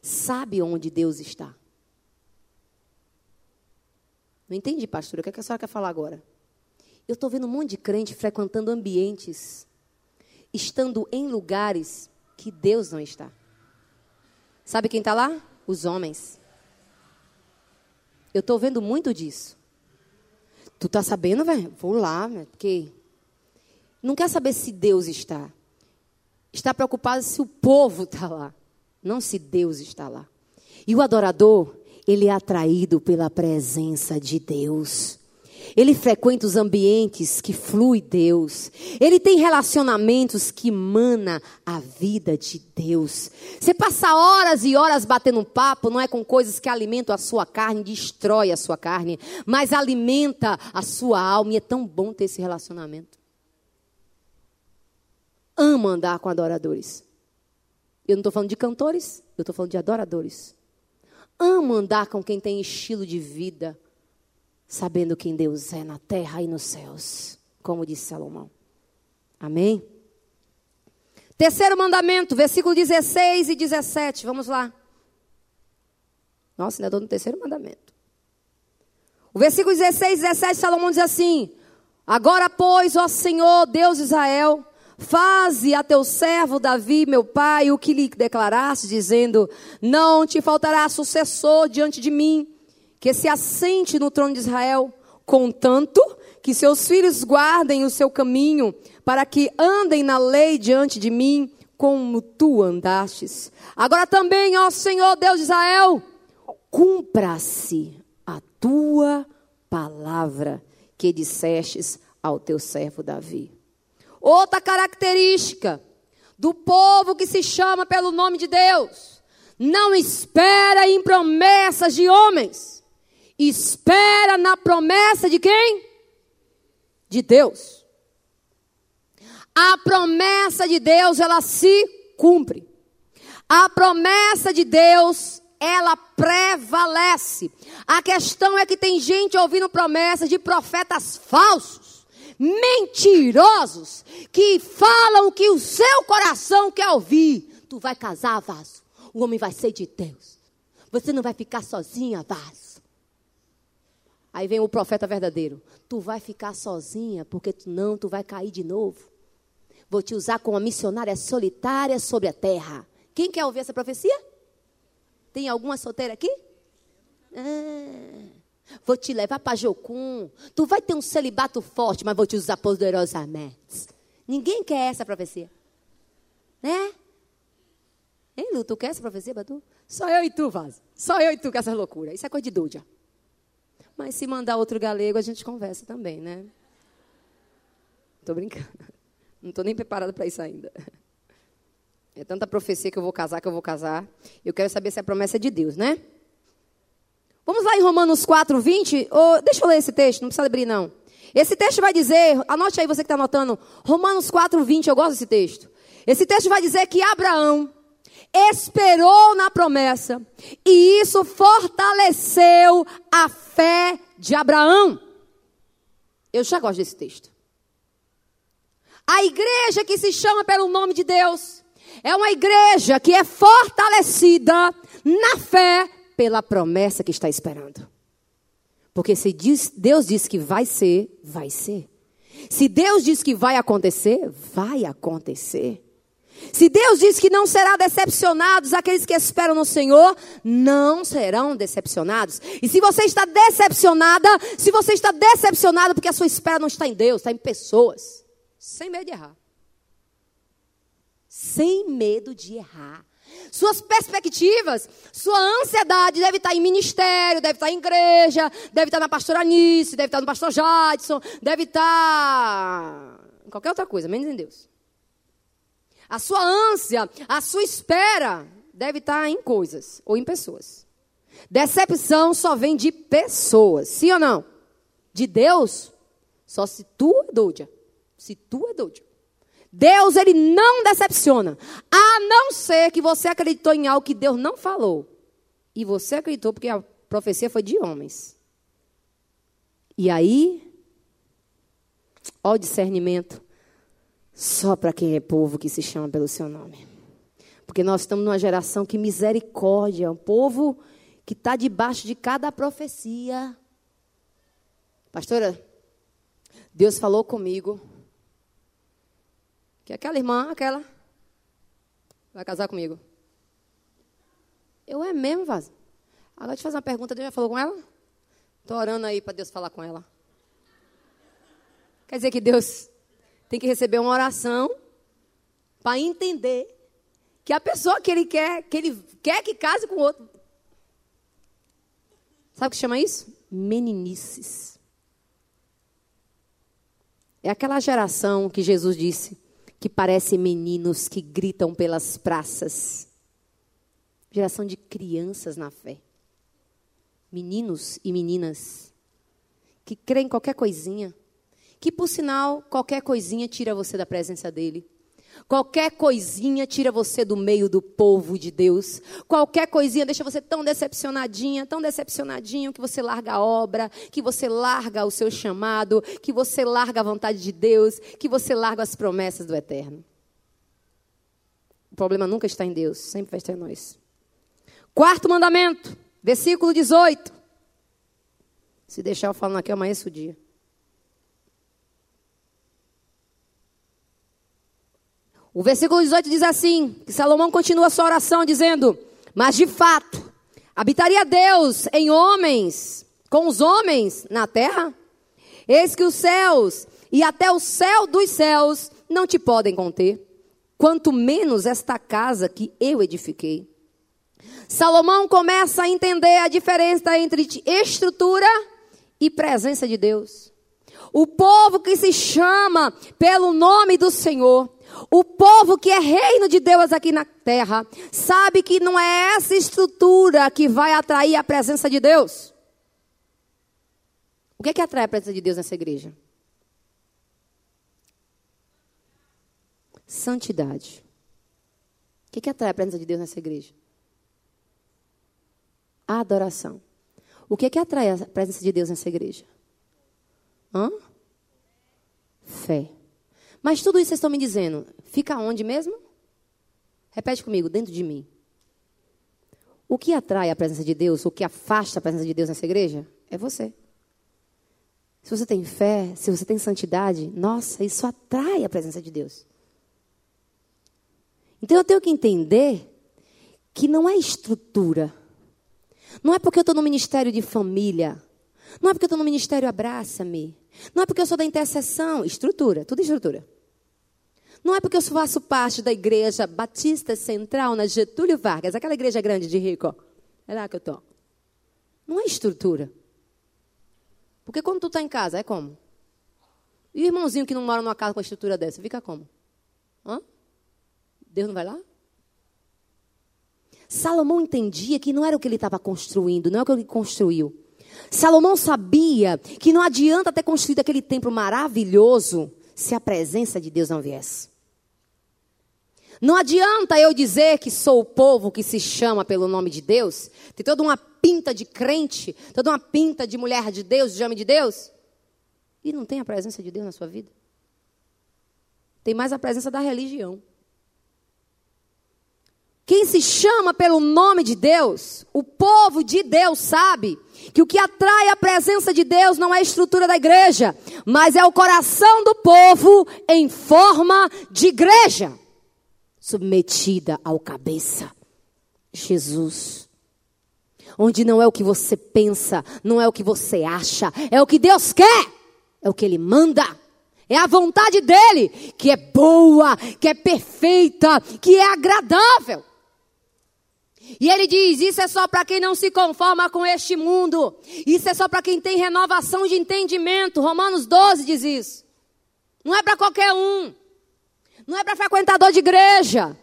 sabe onde Deus está. Não entendi, pastora. O que, é que a senhora quer falar agora? Eu estou vendo um monte de crente frequentando ambientes, estando em lugares que Deus não está. Sabe quem está lá? Os homens. Eu estou vendo muito disso. Tu tá sabendo, velho? Vou lá, véio, porque não quer saber se Deus está. Está preocupado se o povo está lá, não se Deus está lá. E o adorador, ele é atraído pela presença de Deus. Ele frequenta os ambientes que flui Deus. Ele tem relacionamentos que mana a vida de Deus. Você passa horas e horas batendo papo, não é com coisas que alimentam a sua carne, destrói a sua carne, mas alimenta a sua alma. E é tão bom ter esse relacionamento. Amo andar com adoradores. Eu não estou falando de cantores, eu estou falando de adoradores. Amo andar com quem tem estilo de vida sabendo quem Deus é na terra e nos céus, como disse Salomão. Amém? Terceiro mandamento, versículo 16 e 17. Vamos lá. Nossa, ainda estou no terceiro mandamento. O versículo 16 17, Salomão diz assim: Agora, pois, ó Senhor, Deus de Israel, faze a teu servo Davi, meu pai, o que lhe declaraste, dizendo: Não te faltará sucessor diante de mim, que se assente no trono de Israel, contanto que seus filhos guardem o seu caminho, para que andem na lei diante de mim, como tu andastes. Agora também, ó Senhor Deus de Israel, cumpra-se a tua palavra que dissestes ao teu servo Davi. Outra característica do povo que se chama pelo nome de Deus, não espera em promessas de homens, espera na promessa de quem? De Deus. A promessa de Deus, ela se cumpre. A promessa de Deus, ela prevalece. A questão é que tem gente ouvindo promessas de profetas falsos, mentirosos, que falam o que o seu coração quer ouvir. Tu vai casar, vaso. O homem vai ser de Deus. Você não vai ficar sozinha, vaso. Aí vem o profeta verdadeiro. Tu vai ficar sozinha, porque tu não, tu vai cair de novo. Vou te usar como uma missionária solitária sobre a terra. Quem quer ouvir essa profecia? Tem alguma solteira aqui? Ah, vou te levar para Jocum. Tu vai ter um celibato forte, mas vou te usar poderosamente. Ninguém quer essa profecia. Né? Hein, Lu? Tu quer essa profecia, Batu? Só eu e tu, Vaz. Só eu e tu com essa loucura. Isso é coisa de dúvida. Mas se mandar outro galego, a gente conversa também, né? Tô brincando. Não tô nem preparada para isso ainda. É tanta profecia que eu vou casar, que eu vou casar. Eu quero saber se é promessa de Deus, né? Vamos lá em Romanos 4, 20. Oh, deixa eu ler esse texto, não precisa abrir, não. Esse texto vai dizer, anote aí você que está anotando, Romanos 4, 20, eu gosto desse texto. Esse texto vai dizer que Abraão esperou na promessa e isso fortaleceu a fé de Abraão. Eu já gosto desse texto. A igreja que se chama pelo nome de Deus é uma igreja que é fortalecida na fé pela promessa que está esperando. Porque se Deus diz que vai ser, vai ser. Se Deus diz que vai acontecer, vai acontecer. Se Deus diz que não será decepcionados aqueles que esperam no Senhor, não serão decepcionados. E se você está decepcionada, se você está decepcionado porque a sua espera não está em Deus, está em pessoas, sem medo de errar sem medo de errar. Suas perspectivas, sua ansiedade deve estar em ministério, deve estar em igreja, deve estar na pastora Anice, deve estar no pastor Jadson, deve estar em qualquer outra coisa, menos em Deus. A sua ânsia, a sua espera deve estar em coisas ou em pessoas. Decepção só vem de pessoas, sim ou não? De Deus, só se tu é doida. Se tu é doida. Deus, ele não decepciona. A não ser que você acreditou em algo que Deus não falou. E você acreditou porque a profecia foi de homens. E aí, ó discernimento, só para quem é povo que se chama pelo seu nome. Porque nós estamos numa geração que misericórdia, um povo que está debaixo de cada profecia. Pastora, Deus falou comigo que aquela irmã, aquela, vai casar comigo. Eu é mesmo, Vaz. Agora te fazer uma pergunta, Deus já falou com ela? Estou orando aí para Deus falar com ela. Quer dizer que Deus tem que receber uma oração para entender que a pessoa que ele quer, que ele quer que case com outro. Sabe o que chama isso? Meninices. É aquela geração que Jesus disse: que parecem meninos que gritam pelas praças. Geração de crianças na fé. Meninos e meninas que creem em qualquer coisinha. Que, por sinal, qualquer coisinha tira você da presença dele. Qualquer coisinha tira você do meio do povo de Deus. Qualquer coisinha deixa você tão decepcionadinha, tão decepcionadinho que você larga a obra, que você larga o seu chamado, que você larga a vontade de Deus, que você larga as promessas do eterno. O problema nunca está em Deus, sempre vai estar em nós. Quarto mandamento, versículo 18. Se deixar eu falando aqui, amanhece o dia. O versículo 18 diz assim: que Salomão continua sua oração dizendo: Mas de fato, habitaria Deus em homens, com os homens na terra? Eis que os céus e até o céu dos céus não te podem conter, quanto menos esta casa que eu edifiquei. Salomão começa a entender a diferença entre estrutura e presença de Deus. O povo que se chama pelo nome do Senhor, o povo que é reino de Deus aqui na terra, sabe que não é essa estrutura que vai atrair a presença de Deus. O que é que atrai a presença de Deus nessa igreja? Santidade. O que, é que atrai a presença de Deus nessa igreja? adoração. O que é que atrai a presença de Deus nessa igreja? Hã? Fé. Mas tudo isso vocês estão me dizendo, fica onde mesmo? Repete comigo, dentro de mim. O que atrai a presença de Deus, o que afasta a presença de Deus nessa igreja, é você. Se você tem fé, se você tem santidade, nossa, isso atrai a presença de Deus. Então eu tenho que entender que não é estrutura, não é porque eu estou no ministério de família. Não é porque eu estou no ministério Abraça-me. Não é porque eu sou da intercessão. Estrutura, tudo estrutura. Não é porque eu faço parte da igreja Batista Central na Getúlio Vargas, aquela igreja grande de rico. É lá que eu estou. Não é estrutura. Porque quando tu está em casa, é como? E o irmãozinho que não mora numa casa com a estrutura dessa, fica como? Hã? Deus não vai lá? Salomão entendia que não era o que ele estava construindo, não é o que ele construiu. Salomão sabia que não adianta ter construído aquele templo maravilhoso se a presença de Deus não viesse. Não adianta eu dizer que sou o povo que se chama pelo nome de Deus, tem toda uma pinta de crente, toda uma pinta de mulher de Deus, de homem de Deus, e não tem a presença de Deus na sua vida. Tem mais a presença da religião. Quem se chama pelo nome de Deus, o povo de Deus sabe que o que atrai a presença de Deus não é a estrutura da igreja, mas é o coração do povo em forma de igreja, submetida ao cabeça, Jesus. Onde não é o que você pensa, não é o que você acha, é o que Deus quer, é o que Ele manda. É a vontade dele, que é boa, que é perfeita, que é agradável. E ele diz: Isso é só para quem não se conforma com este mundo. Isso é só para quem tem renovação de entendimento. Romanos 12 diz isso. Não é para qualquer um. Não é para frequentador de igreja.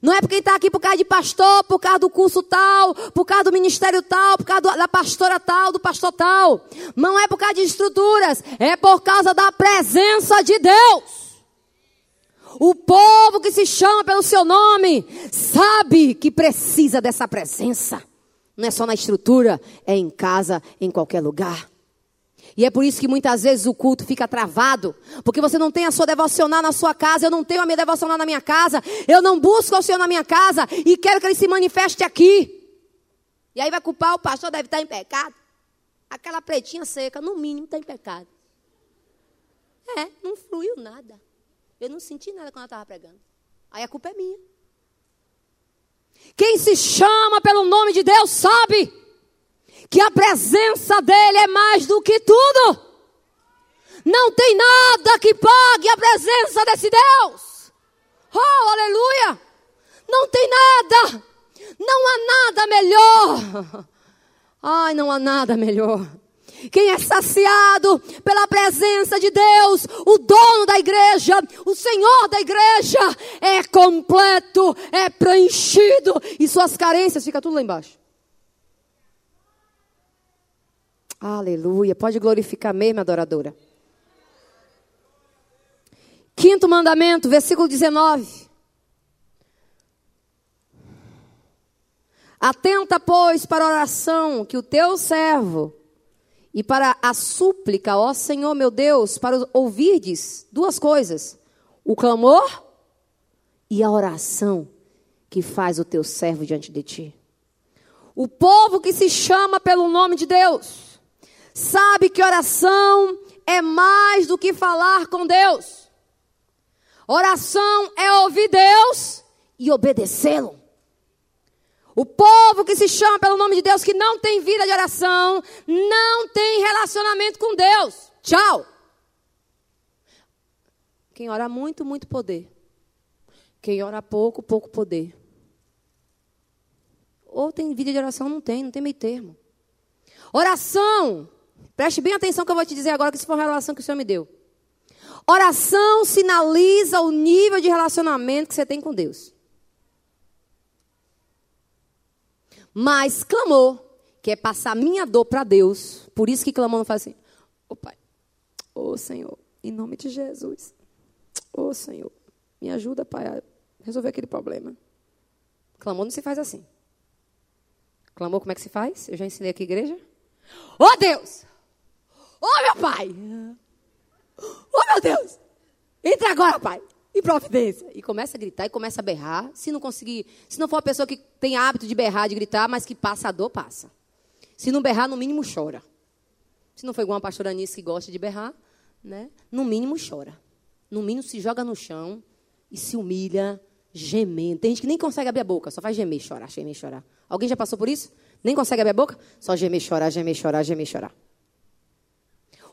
Não é para quem está aqui por causa de pastor, por causa do curso tal, por causa do ministério tal, por causa da pastora tal, do pastor tal. Não é por causa de estruturas. É por causa da presença de Deus. O povo que se chama pelo seu nome sabe que precisa dessa presença. Não é só na estrutura, é em casa, em qualquer lugar. E é por isso que muitas vezes o culto fica travado, porque você não tem a sua devocional na sua casa, eu não tenho a minha devocional na minha casa, eu não busco o Senhor na minha casa e quero que ele se manifeste aqui. E aí vai culpar o pastor, deve estar em pecado. Aquela pretinha seca, no mínimo, está em pecado. É, não fluiu nada. Eu não senti nada quando ela estava pregando. Aí a culpa é minha. Quem se chama pelo nome de Deus sabe que a presença dele é mais do que tudo. Não tem nada que pague a presença desse Deus. Oh, aleluia! Não tem nada. Não há nada melhor. Ai, não há nada melhor quem é saciado pela presença de Deus, o dono da igreja, o Senhor da igreja, é completo, é preenchido e suas carências fica tudo lá embaixo. Aleluia. Pode glorificar mesmo, adoradora. Quinto mandamento, versículo 19. Atenta, pois, para a oração que o teu servo e para a súplica, ó Senhor meu Deus, para ouvirdes duas coisas: o clamor e a oração que faz o teu servo diante de ti. O povo que se chama pelo nome de Deus sabe que oração é mais do que falar com Deus. Oração é ouvir Deus e obedecê-lo. O povo que se chama pelo nome de Deus, que não tem vida de oração, não tem relacionamento com Deus. Tchau. Quem ora muito, muito poder. Quem ora pouco, pouco poder. Ou tem vida de oração, não tem, não tem meio termo. Oração, preste bem atenção que eu vou te dizer agora, que isso foi uma relação que o Senhor me deu. Oração sinaliza o nível de relacionamento que você tem com Deus. Mas clamor, que é passar minha dor para Deus, por isso que clamor não faz assim, ô Pai, ô Senhor, em nome de Jesus, ô Senhor, me ajuda, Pai, a resolver aquele problema. Clamor não se faz assim. Clamor, como é que se faz? Eu já ensinei aqui, igreja. Ô Deus! Ô meu Pai! Ô meu Deus! Entra agora, Pai! E providência. E começa a gritar e começa a berrar. Se não conseguir, se não for uma pessoa que tem hábito de berrar, de gritar, mas que passa a dor, passa. Se não berrar, no mínimo chora. Se não for igual uma pastora Anice que gosta de berrar, né? No mínimo chora. No mínimo se joga no chão e se humilha, gemendo. Tem gente que nem consegue abrir a boca, só faz gemer, chorar, gemer, chorar. Alguém já passou por isso? Nem consegue abrir a boca? Só gemer, chorar, gemer, chorar, gemer, chorar.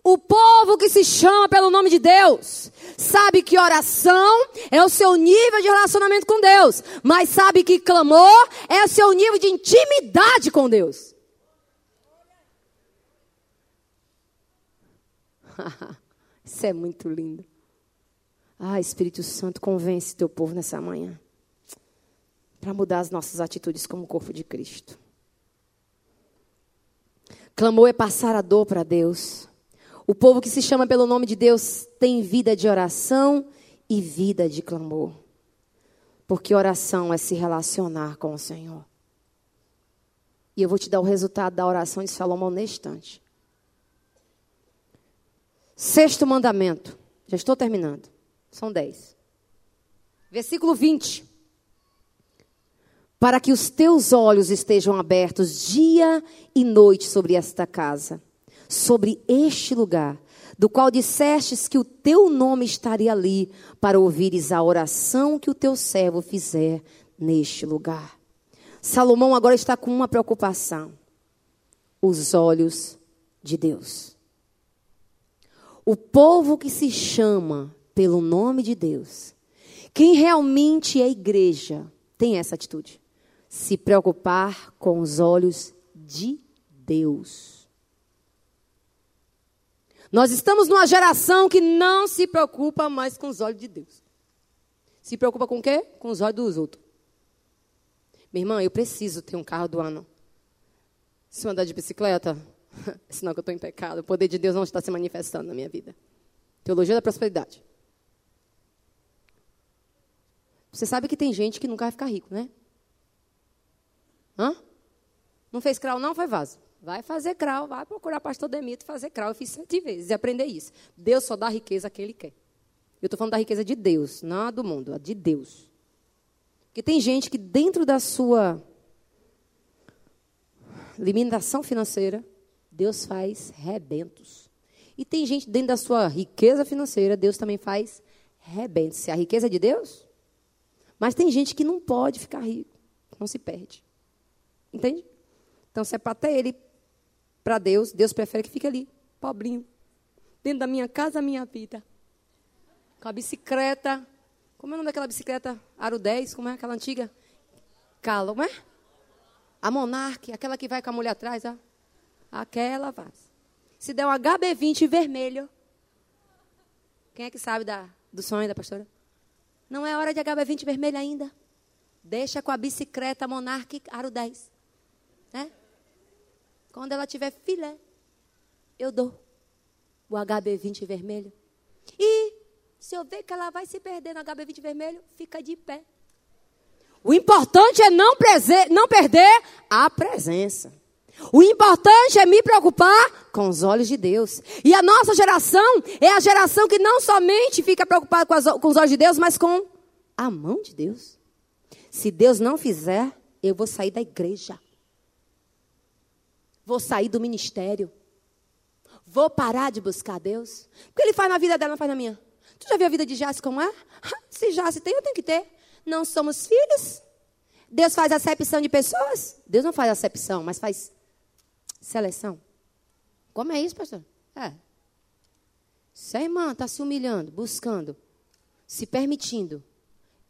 O povo que se chama pelo nome de Deus sabe que oração é o seu nível de relacionamento com Deus, mas sabe que clamor é o seu nível de intimidade com Deus. Isso é muito lindo. Ah, Espírito Santo, convence teu povo nessa manhã para mudar as nossas atitudes como corpo de Cristo. Clamor é passar a dor para Deus. O povo que se chama pelo nome de Deus tem vida de oração e vida de clamor. Porque oração é se relacionar com o Senhor. E eu vou te dar o resultado da oração de Salomão neste instante. Sexto mandamento. Já estou terminando. São dez. Versículo 20. Para que os teus olhos estejam abertos dia e noite sobre esta casa sobre este lugar, do qual dissestes que o teu nome estaria ali, para ouvires a oração que o teu servo fizer neste lugar. Salomão agora está com uma preocupação: os olhos de Deus. O povo que se chama pelo nome de Deus, quem realmente é igreja, tem essa atitude: se preocupar com os olhos de Deus. Nós estamos numa geração que não se preocupa mais com os olhos de Deus. Se preocupa com o quê? Com os olhos dos outros. Minha irmã, eu preciso ter um carro do ano. Se eu andar de bicicleta, sinal que eu estou em pecado. O poder de Deus não está se manifestando na minha vida. Teologia da prosperidade. Você sabe que tem gente que nunca vai ficar rico, né? Hã? Não fez crawl, não? Foi vaso. Vai fazer crau, vai procurar pastor Demito fazer crau. Eu fiz sete vezes e aprender isso. Deus só dá riqueza a quem Ele quer. Eu estou falando da riqueza de Deus, não a do mundo, a de Deus. Porque tem gente que dentro da sua limitação financeira, Deus faz rebentos. E tem gente dentro da sua riqueza financeira, Deus também faz rebentos. Se a riqueza é de Deus, mas tem gente que não pode ficar rico, não se perde. Entende? Então, se é para ter ele para Deus, Deus prefere que fique ali, pobrinho, dentro da minha casa, a minha vida. Com a bicicleta. Como é o nome daquela bicicleta? Aro 10, como é aquela antiga? Calo, como é? A Monarque, aquela que vai com a mulher atrás, ó. Aquela faz. Se der um HB20 vermelho. Quem é que sabe da, do sonho da pastora? Não é hora de HB20 vermelho ainda. Deixa com a bicicleta Monarque Aro 10. Né? Quando ela tiver filé, eu dou o HB20 vermelho. E se eu ver que ela vai se perder no HB20 vermelho, fica de pé. O importante é não, não perder a presença. O importante é me preocupar com os olhos de Deus. E a nossa geração é a geração que não somente fica preocupada com, as, com os olhos de Deus, mas com a mão de Deus. Se Deus não fizer, eu vou sair da igreja. Vou sair do ministério. Vou parar de buscar Deus? O que ele faz na vida dela, não faz na minha. Tu já viu a vida de Jace como é? Se Jace tem, eu tenho que ter. Não somos filhos. Deus faz acepção de pessoas? Deus não faz acepção, mas faz seleção. Como é isso, pastor? É. Se a irmã está se humilhando, buscando, se permitindo,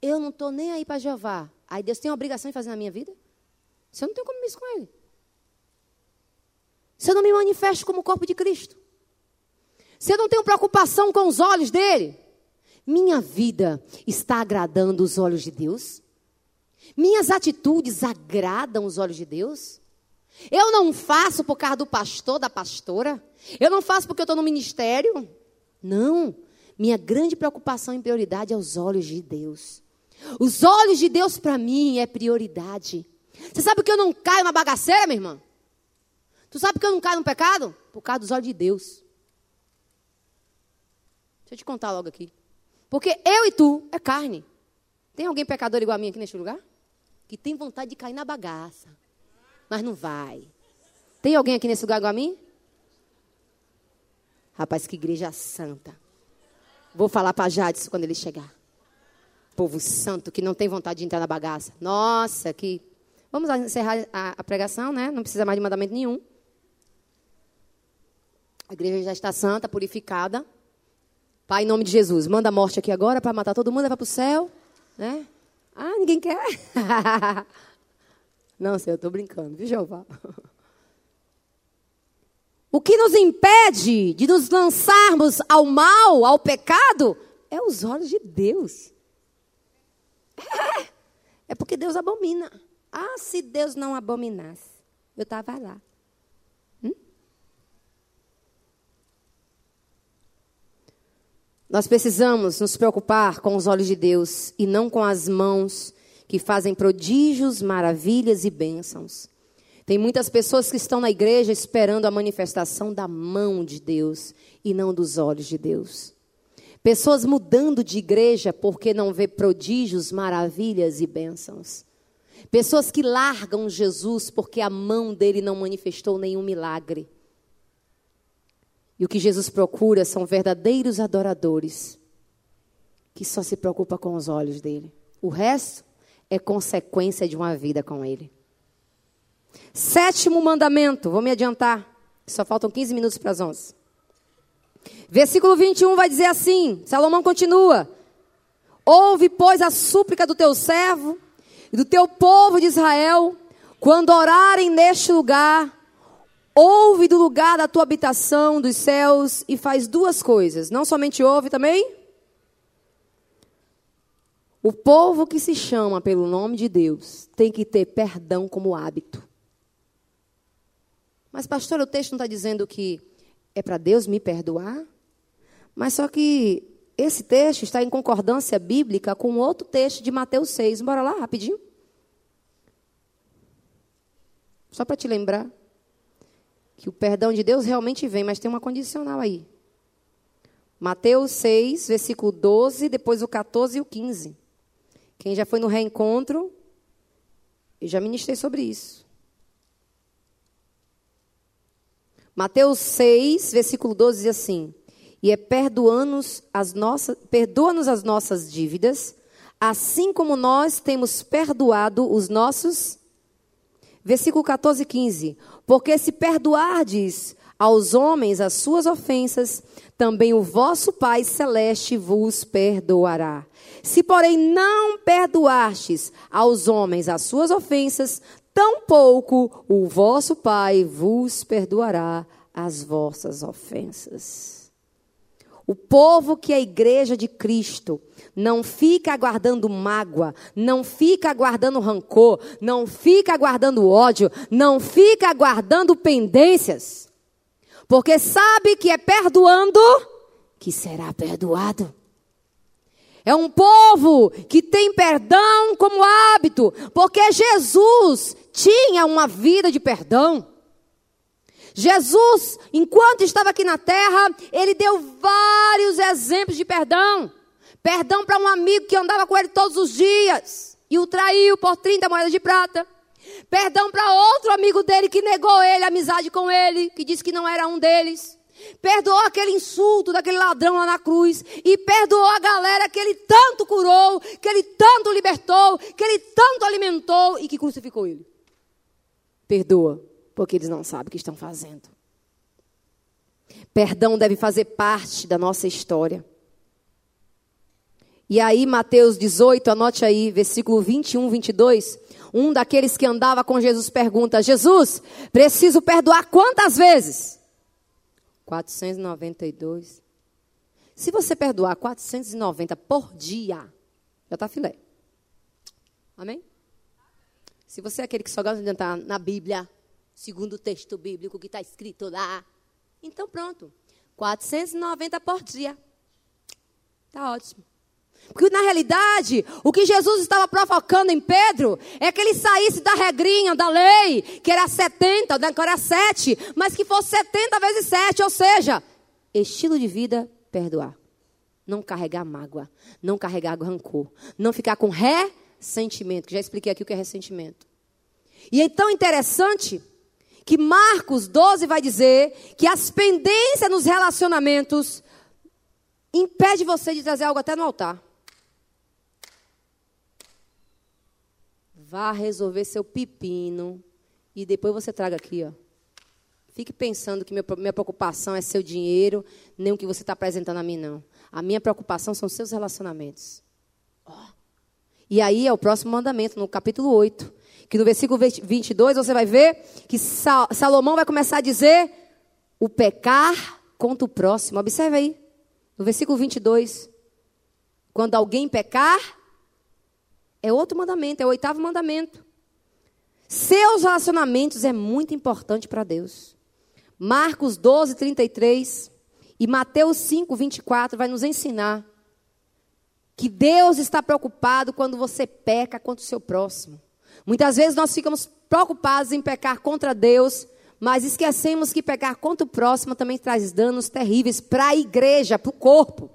eu não estou nem aí para Jeová. Aí Deus tem a obrigação de fazer na minha vida? Se eu não tenho compromisso com Ele. Se eu não me manifesto como corpo de Cristo. Se eu não tenho preocupação com os olhos dele. Minha vida está agradando os olhos de Deus? Minhas atitudes agradam os olhos de Deus? Eu não faço por causa do pastor, da pastora? Eu não faço porque eu estou no ministério? Não. Minha grande preocupação e prioridade é os olhos de Deus. Os olhos de Deus para mim é prioridade. Você sabe que eu não caio na bagaceira, minha irmã? Tu sabe que eu não caio no pecado? Por causa dos olhos de Deus. Deixa eu te contar logo aqui. Porque eu e tu é carne. Tem alguém pecador igual a mim aqui neste lugar? Que tem vontade de cair na bagaça. Mas não vai. Tem alguém aqui nesse lugar igual a mim? Rapaz, que igreja santa. Vou falar para Jadson quando ele chegar. Povo santo que não tem vontade de entrar na bagaça. Nossa, que. Vamos encerrar a pregação, né? Não precisa mais de mandamento nenhum. A igreja já está santa, purificada. Pai, em nome de Jesus, manda a morte aqui agora para matar todo mundo, levar para o céu. Né? Ah, ninguém quer? Não, Senhor, eu estou brincando, viu, Jeová? O que nos impede de nos lançarmos ao mal, ao pecado, é os olhos de Deus. É, é porque Deus abomina. Ah, se Deus não abominasse, eu estava lá. Nós precisamos nos preocupar com os olhos de Deus e não com as mãos que fazem prodígios, maravilhas e bênçãos. Tem muitas pessoas que estão na igreja esperando a manifestação da mão de Deus e não dos olhos de Deus. Pessoas mudando de igreja porque não vê prodígios, maravilhas e bênçãos. Pessoas que largam Jesus porque a mão dele não manifestou nenhum milagre. E o que Jesus procura são verdadeiros adoradores que só se preocupa com os olhos dele. O resto é consequência de uma vida com ele. Sétimo mandamento, vou me adiantar, só faltam 15 minutos para as 11. Versículo 21 vai dizer assim: Salomão continua: Ouve, pois, a súplica do teu servo e do teu povo de Israel, quando orarem neste lugar, ouve do lugar da tua habitação dos céus e faz duas coisas. Não somente ouve também. O povo que se chama pelo nome de Deus tem que ter perdão como hábito. Mas, pastor, o texto não está dizendo que é para Deus me perdoar? Mas só que esse texto está em concordância bíblica com outro texto de Mateus 6. Bora lá, rapidinho. Só para te lembrar que o perdão de Deus realmente vem, mas tem uma condicional aí. Mateus 6, versículo 12, depois o 14 e o 15. Quem já foi no reencontro, eu já ministrei sobre isso. Mateus 6, versículo 12 diz assim: E é perdoando-nos as nossas, perdoa-nos as nossas dívidas, assim como nós temos perdoado os nossos. Versículo 14 e 15: Porque se perdoardes aos homens as suas ofensas, também o vosso Pai celeste vos perdoará. Se, porém, não perdoastes aos homens as suas ofensas, tampouco o vosso Pai vos perdoará as vossas ofensas. O povo que é a igreja de Cristo não fica aguardando mágoa, não fica aguardando rancor, não fica aguardando ódio, não fica aguardando pendências, porque sabe que é perdoando que será perdoado. É um povo que tem perdão como hábito, porque Jesus tinha uma vida de perdão. Jesus, enquanto estava aqui na terra, ele deu vários exemplos de perdão. Perdão para um amigo que andava com ele todos os dias e o traiu por 30 moedas de prata. Perdão para outro amigo dele que negou ele, amizade com ele, que disse que não era um deles. perdoou aquele insulto daquele ladrão lá na cruz e perdoou a galera que ele tanto curou, que ele tanto libertou, que ele tanto alimentou e que crucificou ele. Perdoa, porque eles não sabem o que estão fazendo. Perdão deve fazer parte da nossa história. E aí, Mateus 18, anote aí, versículo 21, 22. Um daqueles que andava com Jesus pergunta: Jesus, preciso perdoar quantas vezes? 492. Se você perdoar 490 por dia, já está filé. Amém? Se você é aquele que só gosta de entrar na Bíblia, segundo o texto bíblico que está escrito lá, então pronto. 490 por dia. Está ótimo. Porque na realidade, o que Jesus estava provocando em Pedro é que ele saísse da regrinha, da lei, que era 70, que era 7, mas que fosse 70 vezes 7, ou seja, estilo de vida, perdoar. Não carregar mágoa, não carregar rancor, não ficar com ressentimento, que já expliquei aqui o que é ressentimento. E é tão interessante que Marcos 12 vai dizer que as pendências nos relacionamentos impede você de trazer algo até no altar. Vá resolver seu pepino e depois você traga aqui, ó. Fique pensando que minha preocupação é seu dinheiro, nem o que você está apresentando a mim, não. A minha preocupação são seus relacionamentos. Oh. E aí é o próximo mandamento, no capítulo 8 que no versículo 22 você vai ver que Salomão vai começar a dizer o pecar contra o próximo. Observe aí, no versículo 22. Quando alguém pecar, é outro mandamento, é o oitavo mandamento. Seus relacionamentos é muito importante para Deus. Marcos 12, 33 e Mateus 5, 24 vai nos ensinar que Deus está preocupado quando você peca contra o seu próximo. Muitas vezes nós ficamos preocupados em pecar contra Deus, mas esquecemos que pecar contra o próximo também traz danos terríveis para a igreja, para o corpo.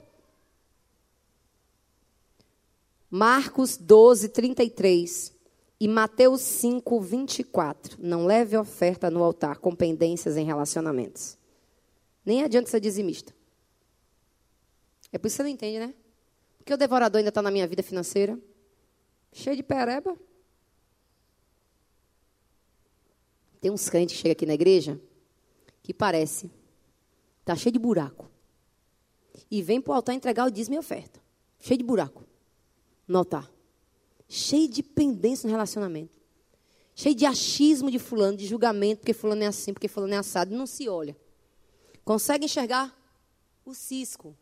Marcos 12, 33 e Mateus 5, 24. Não leve oferta no altar com pendências em relacionamentos. Nem adianta ser dizimista. É por isso que você não entende, né? Porque o devorador ainda está na minha vida financeira, cheio de pereba. Tem uns crentes que chegam aqui na igreja que parece, tá cheio de buraco. E vem para o altar entregar o dízimo e oferta. Cheio de buraco. No altar. Cheio de pendência no relacionamento. Cheio de achismo de fulano, de julgamento, porque fulano é assim, porque fulano é assado. Não se olha. Consegue enxergar o cisco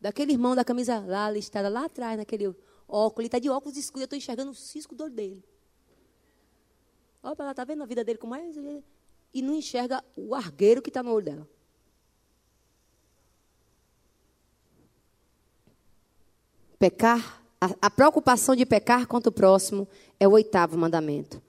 daquele irmão da camisa lá, listada lá atrás, naquele óculos. Ele está de óculos escuros, eu estou enxergando o cisco do olho dele. Olha ela, está vendo a vida dele como é? E não enxerga o argueiro que está no olho dela. Pecar, a, a preocupação de pecar contra o próximo é o oitavo mandamento.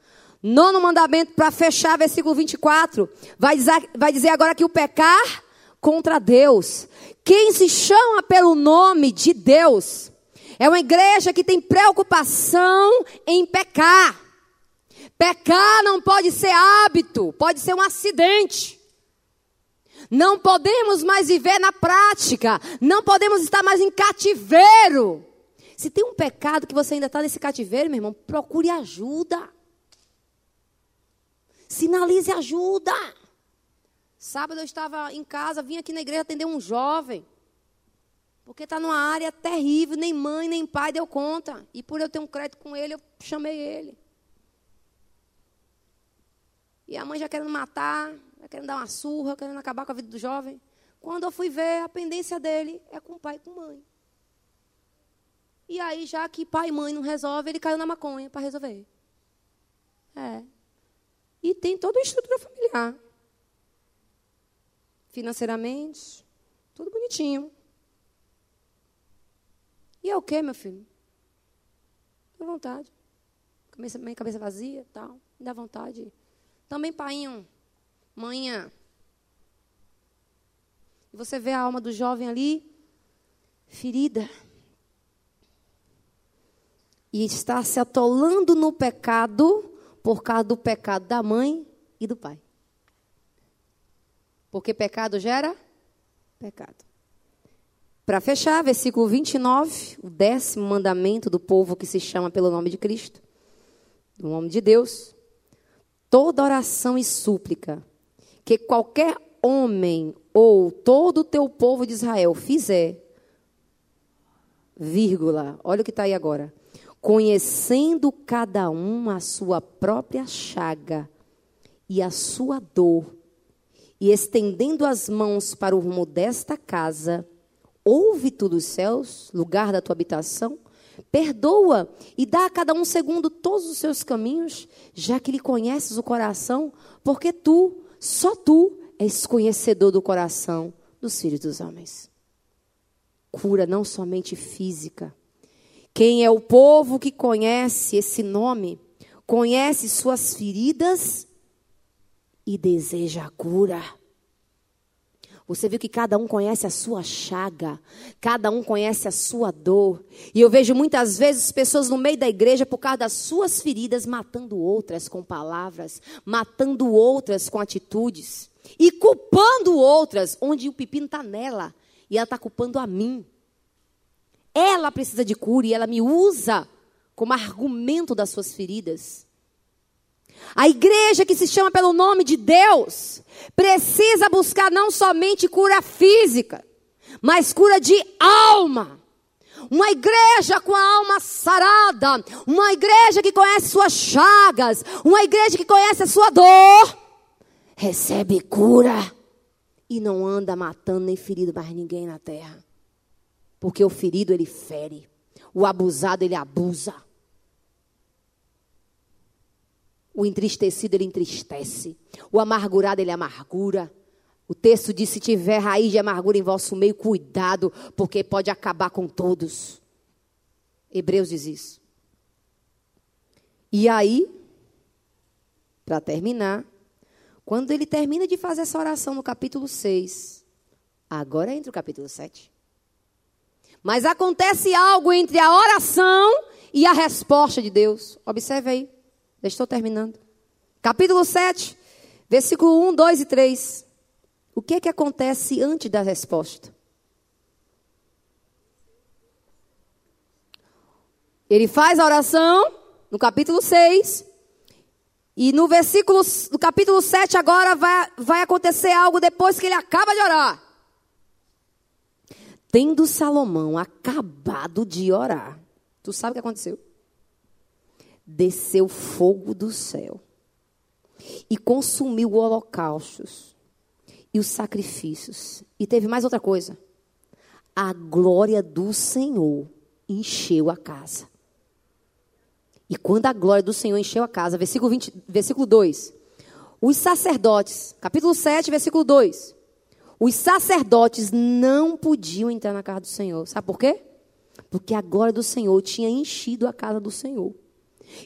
Nono mandamento, para fechar, versículo 24, vai dizer, vai dizer agora que o pecar contra Deus. Quem se chama pelo nome de Deus é uma igreja que tem preocupação em pecar. Pecar não pode ser hábito, pode ser um acidente. Não podemos mais viver na prática, não podemos estar mais em cativeiro. Se tem um pecado que você ainda está nesse cativeiro, meu irmão, procure ajuda. Sinalize ajuda. Sábado eu estava em casa, vim aqui na igreja atender um jovem. Porque está numa área terrível, nem mãe, nem pai deu conta. E por eu ter um crédito com ele, eu chamei ele. E a mãe já querendo matar, já querendo dar uma surra, querendo acabar com a vida do jovem. Quando eu fui ver, a pendência dele é com pai e com mãe. E aí, já que pai e mãe não resolve, ele caiu na maconha para resolver. É. E tem toda a estrutura familiar. Financeiramente, tudo bonitinho. E é o quê, meu filho? Dá vontade. Cabeça, minha cabeça vazia, tal. Dá vontade também painho, manhã. E você vê a alma do jovem ali, ferida. E está se atolando no pecado por causa do pecado da mãe e do pai. Porque pecado gera pecado. Para fechar, versículo 29, o décimo mandamento do povo que se chama pelo nome de Cristo, do nome de Deus. Toda oração e súplica que qualquer homem ou todo o teu povo de Israel fizer, vírgula, olha o que está aí agora, conhecendo cada um a sua própria chaga e a sua dor, e estendendo as mãos para o rumo desta casa, ouve tu dos céus, lugar da tua habitação, perdoa e dá a cada um segundo todos os seus caminhos, já que lhe conheces o coração, porque tu, só tu, és conhecedor do coração dos filhos dos homens. Cura não somente física. Quem é o povo que conhece esse nome, conhece suas feridas e deseja a cura. Você viu que cada um conhece a sua chaga, cada um conhece a sua dor. E eu vejo muitas vezes pessoas no meio da igreja, por causa das suas feridas, matando outras com palavras, matando outras com atitudes e culpando outras, onde o pepino está nela e ela está culpando a mim. Ela precisa de cura e ela me usa como argumento das suas feridas. A igreja que se chama pelo nome de Deus precisa buscar não somente cura física, mas cura de alma. Uma igreja com a alma sarada, uma igreja que conhece suas chagas, uma igreja que conhece a sua dor, recebe cura e não anda matando nem ferido mais ninguém na terra. Porque o ferido ele fere, o abusado ele abusa. O entristecido, ele entristece. O amargurado, ele amargura. O texto diz: se tiver raiz de amargura em vosso meio, cuidado, porque pode acabar com todos. Hebreus diz isso. E aí, para terminar, quando ele termina de fazer essa oração no capítulo 6, agora entra o capítulo 7. Mas acontece algo entre a oração e a resposta de Deus. Observe aí. Já estou terminando. Capítulo 7, versículo 1, 2 e 3. O que é que acontece antes da resposta? Ele faz a oração no capítulo 6. E no versículo, no capítulo 7 agora vai, vai acontecer algo depois que ele acaba de orar. Tendo Salomão acabado de orar. Tu sabe o que aconteceu? Desceu fogo do céu e consumiu holocaustos e os sacrifícios. E teve mais outra coisa. A glória do Senhor encheu a casa. E quando a glória do Senhor encheu a casa, versículo, 20, versículo 2. Os sacerdotes, capítulo 7, versículo 2. Os sacerdotes não podiam entrar na casa do Senhor. Sabe por quê? Porque a glória do Senhor tinha enchido a casa do Senhor.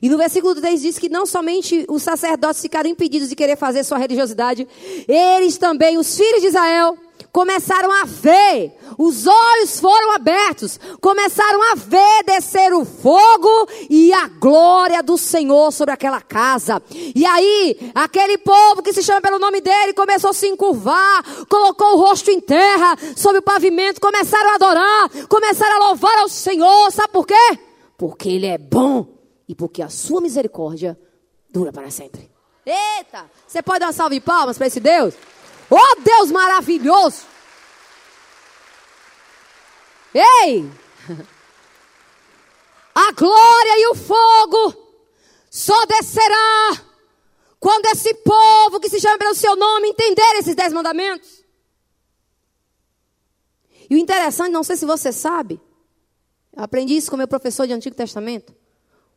E no versículo 3 diz que não somente os sacerdotes ficaram impedidos de querer fazer sua religiosidade, eles também, os filhos de Israel, começaram a ver, os olhos foram abertos, começaram a ver descer o fogo e a glória do Senhor sobre aquela casa. E aí, aquele povo que se chama pelo nome dele começou a se encurvar, colocou o rosto em terra, sobre o pavimento, começaram a adorar, começaram a louvar ao Senhor. Sabe por quê? Porque Ele é bom e porque a sua misericórdia dura para sempre. Eita! Você pode dar uma salva de palmas para esse Deus? Oh, Deus maravilhoso! Ei! A glória e o fogo só descerá quando esse povo que se chama pelo seu nome entender esses dez mandamentos. E o interessante, não sei se você sabe, aprendi isso com meu professor de Antigo Testamento.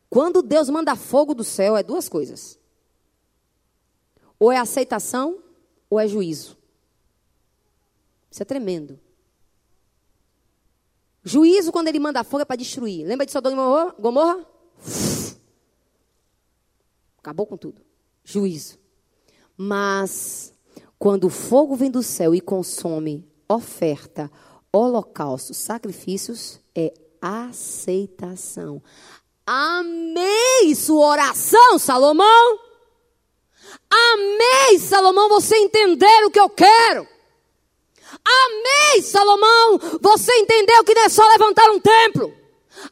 Quando Deus manda fogo do céu, é duas coisas: ou é aceitação, ou é juízo. Isso é tremendo. Juízo, quando ele manda fogo, é para destruir. Lembra de Sodoma e Gomorra? Acabou com tudo. Juízo. Mas, quando o fogo vem do céu e consome oferta, holocausto, sacrifícios, é aceitação. Amei sua oração, Salomão. Amei, Salomão, você entender o que eu quero. Amém, Salomão. Você entendeu que não é só levantar um templo.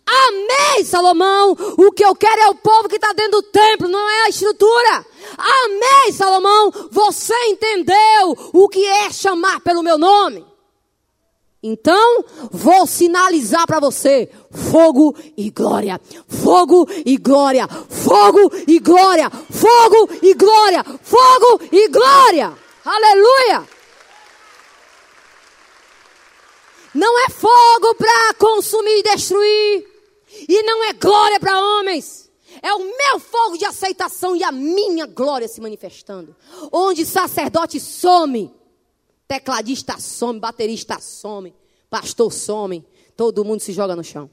Amém, Salomão. O que eu quero é o povo que está dentro do templo, não é a estrutura. Amém, Salomão. Você entendeu o que é chamar pelo meu nome. Então, vou sinalizar para você: fogo e glória, fogo e glória, fogo e glória, fogo e glória, fogo e glória. Aleluia! Não é fogo para consumir e destruir. E não é glória para homens. É o meu fogo de aceitação e a minha glória se manifestando. Onde sacerdote some, tecladista some, baterista some, pastor some, todo mundo se joga no chão.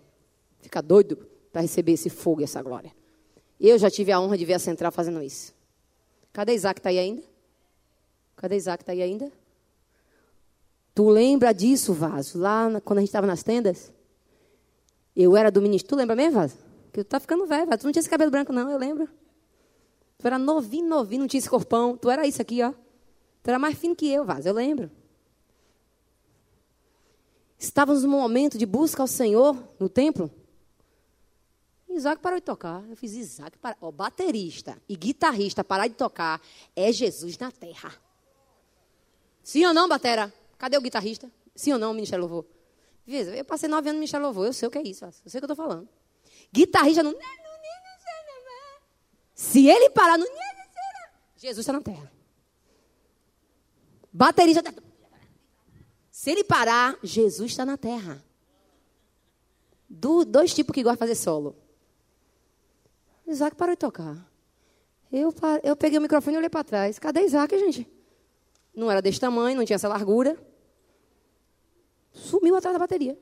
Fica doido para receber esse fogo e essa glória. Eu já tive a honra de ver a central fazendo isso. Cadê Isaac? Está aí ainda? Cadê Isaac? Está aí ainda? Tu lembra disso, Vaso? Lá quando a gente estava nas tendas? Eu era do ministro. Tu lembra mesmo, Vaso? Que tu tá ficando velho, Vaso. Tu não tinha esse cabelo branco, não, eu lembro. Tu era novinho, novinho, não tinha esse corpão. Tu era isso aqui, ó. Tu era mais fino que eu, Vaso, eu lembro. Estávamos num momento de busca ao Senhor no templo. Isaac parou de tocar. Eu fiz Isaac, para... Ó, baterista e guitarrista parar de tocar é Jesus na terra. Sim ou não, Batera? Cadê o guitarrista? Sim ou não, Ministério Louvor? Veja, eu passei nove anos no Ministério Louvor, eu sei o que é isso, eu sei o que eu estou falando. Guitarrista não. Se ele parar no. Jesus está na terra. Baterista. Se ele parar, Jesus está na terra. Do, dois tipos que gostam de fazer solo. Isaac parou de tocar. Eu, eu peguei o microfone e olhei para trás. Cadê Isaac, gente? Não era desse tamanho, não tinha essa largura. Sumiu atrás da bateria.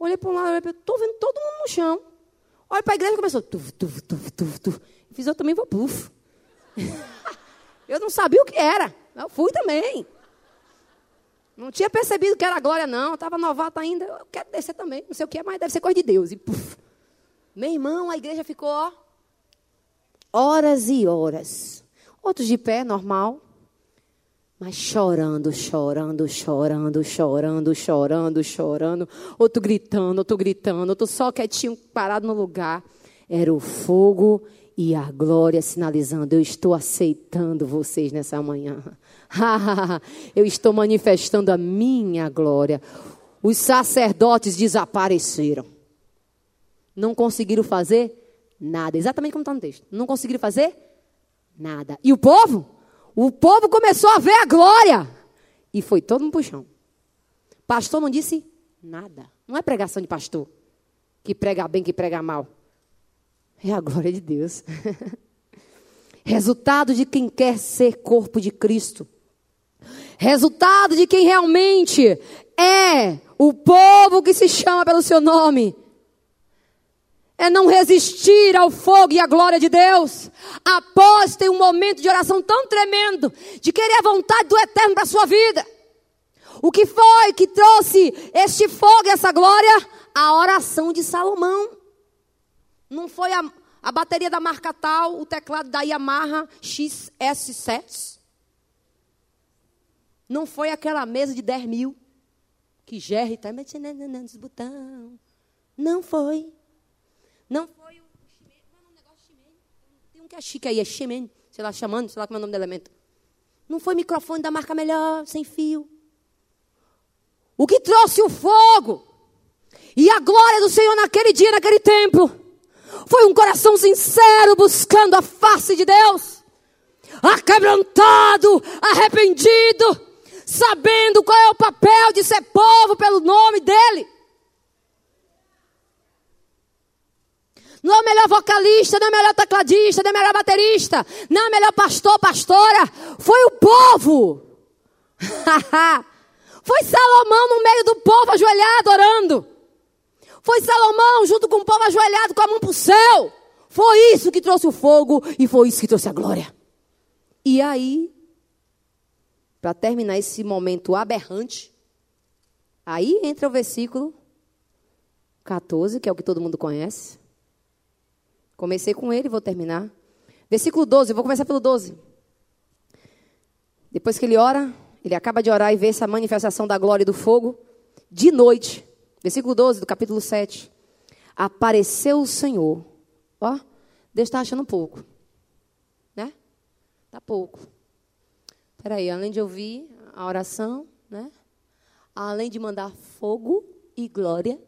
Olhei para um lado, olhei para estou vendo todo mundo no chão. Olha para a igreja e começou. Tuf, tuf, tuf, tuf, tuf. Fiz eu também vou puf. eu não sabia o que era. Eu fui também. Não tinha percebido que era glória, não. Estava novata ainda. Eu quero descer também. Não sei o que é, mas deve ser coisa de Deus. E puf. Meu irmão, a igreja ficou ó, horas e horas. Outros de pé, normal. Mas chorando, chorando, chorando, chorando, chorando, chorando. Outro gritando, outro gritando, outro só quietinho, parado no lugar. Era o fogo e a glória sinalizando: eu estou aceitando vocês nessa manhã. eu estou manifestando a minha glória. Os sacerdotes desapareceram. Não conseguiram fazer nada. Exatamente como está no texto. Não conseguiram fazer nada. E o povo? O povo começou a ver a glória. E foi todo mundo pro chão. Pastor não disse nada. Não é pregação de pastor. Que prega bem, que prega mal. É a glória de Deus. Resultado de quem quer ser corpo de Cristo. Resultado de quem realmente é o povo que se chama pelo seu nome é não resistir ao fogo e à glória de Deus. Após ter um momento de oração tão tremendo, de querer a vontade do eterno para a sua vida. O que foi que trouxe este fogo e essa glória? A oração de Salomão. Não foi a, a bateria da marca tal, o teclado da Yamaha XS7. Não foi aquela mesa de 10 mil que Jerry está mexendo nos botão. Não foi. Não foi o não é um negócio Ximene. Tem um que é chique aí, é Ximene, sei lá, chamando, sei lá como é o nome do elemento. Não foi microfone da marca melhor, sem fio. O que trouxe o fogo e a glória do Senhor naquele dia, naquele templo, foi um coração sincero buscando a face de Deus, aquebrantado, arrependido, sabendo qual é o papel de ser povo pelo nome dEle. Não é o melhor vocalista, não é o melhor tecladista, não é o melhor baterista, não é o melhor pastor, pastora. Foi o povo. Foi Salomão no meio do povo ajoelhado orando. Foi Salomão junto com o povo ajoelhado com a mão para o céu. Foi isso que trouxe o fogo e foi isso que trouxe a glória. E aí, para terminar esse momento aberrante, aí entra o versículo 14, que é o que todo mundo conhece. Comecei com ele, vou terminar. Versículo 12, eu vou começar pelo 12. Depois que ele ora, ele acaba de orar e vê essa manifestação da glória e do fogo. De noite, versículo 12 do capítulo 7. Apareceu o Senhor. Ó, Deus está achando pouco. Né? Está pouco. Peraí, além de ouvir a oração, né? Além de mandar fogo e glória,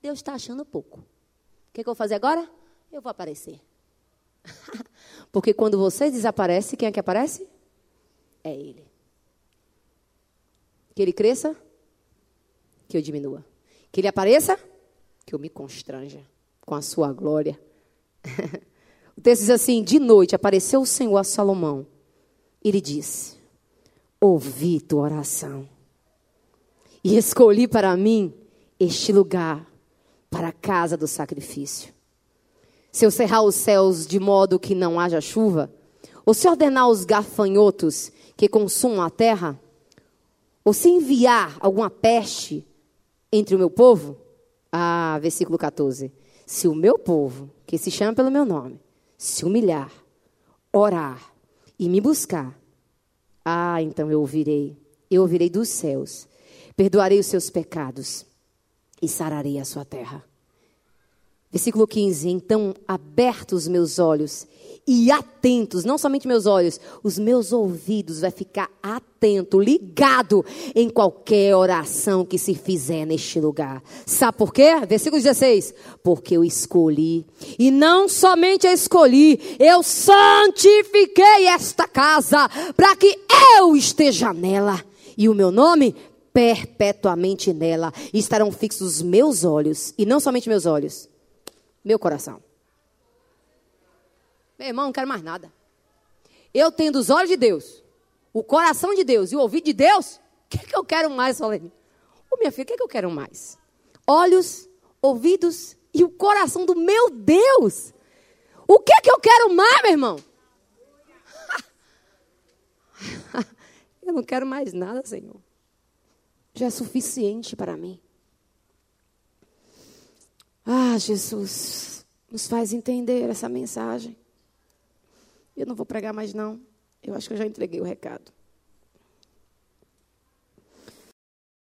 Deus está achando pouco. O que, que eu vou fazer agora? Eu vou aparecer. Porque quando você desaparece, quem é que aparece? É Ele. Que Ele cresça, que eu diminua. Que Ele apareça, que eu me constranja com a sua glória. o texto diz assim: De noite apareceu o Senhor a Salomão. Ele disse: Ouvi tua oração e escolhi para mim este lugar para a casa do sacrifício. Se eu cerrar os céus de modo que não haja chuva, ou se ordenar os gafanhotos que consumam a terra, ou se enviar alguma peste entre o meu povo, ah, versículo 14. Se o meu povo, que se chama pelo meu nome, se humilhar, orar e me buscar, ah, então eu ouvirei, eu ouvirei dos céus, perdoarei os seus pecados e sararei a sua terra. Versículo 15: Então, abertos os meus olhos e atentos, não somente meus olhos, os meus ouvidos vai ficar atento, ligado em qualquer oração que se fizer neste lugar. Sabe por quê? Versículo 16: Porque eu escolhi, e não somente eu escolhi, eu santifiquei esta casa para que eu esteja nela e o meu nome perpetuamente nela. E estarão fixos os meus olhos, e não somente meus olhos meu coração. Meu irmão, não quero mais nada. Eu tendo os olhos de Deus, o coração de Deus e o ouvido de Deus, o que, que eu quero mais, Solene? Ô minha filha, o que, que eu quero mais? Olhos, ouvidos e o coração do meu Deus. O que que eu quero mais, meu irmão? eu não quero mais nada, Senhor. Já é suficiente para mim. Ah, Jesus, nos faz entender essa mensagem. Eu não vou pregar mais, não. Eu acho que eu já entreguei o recado.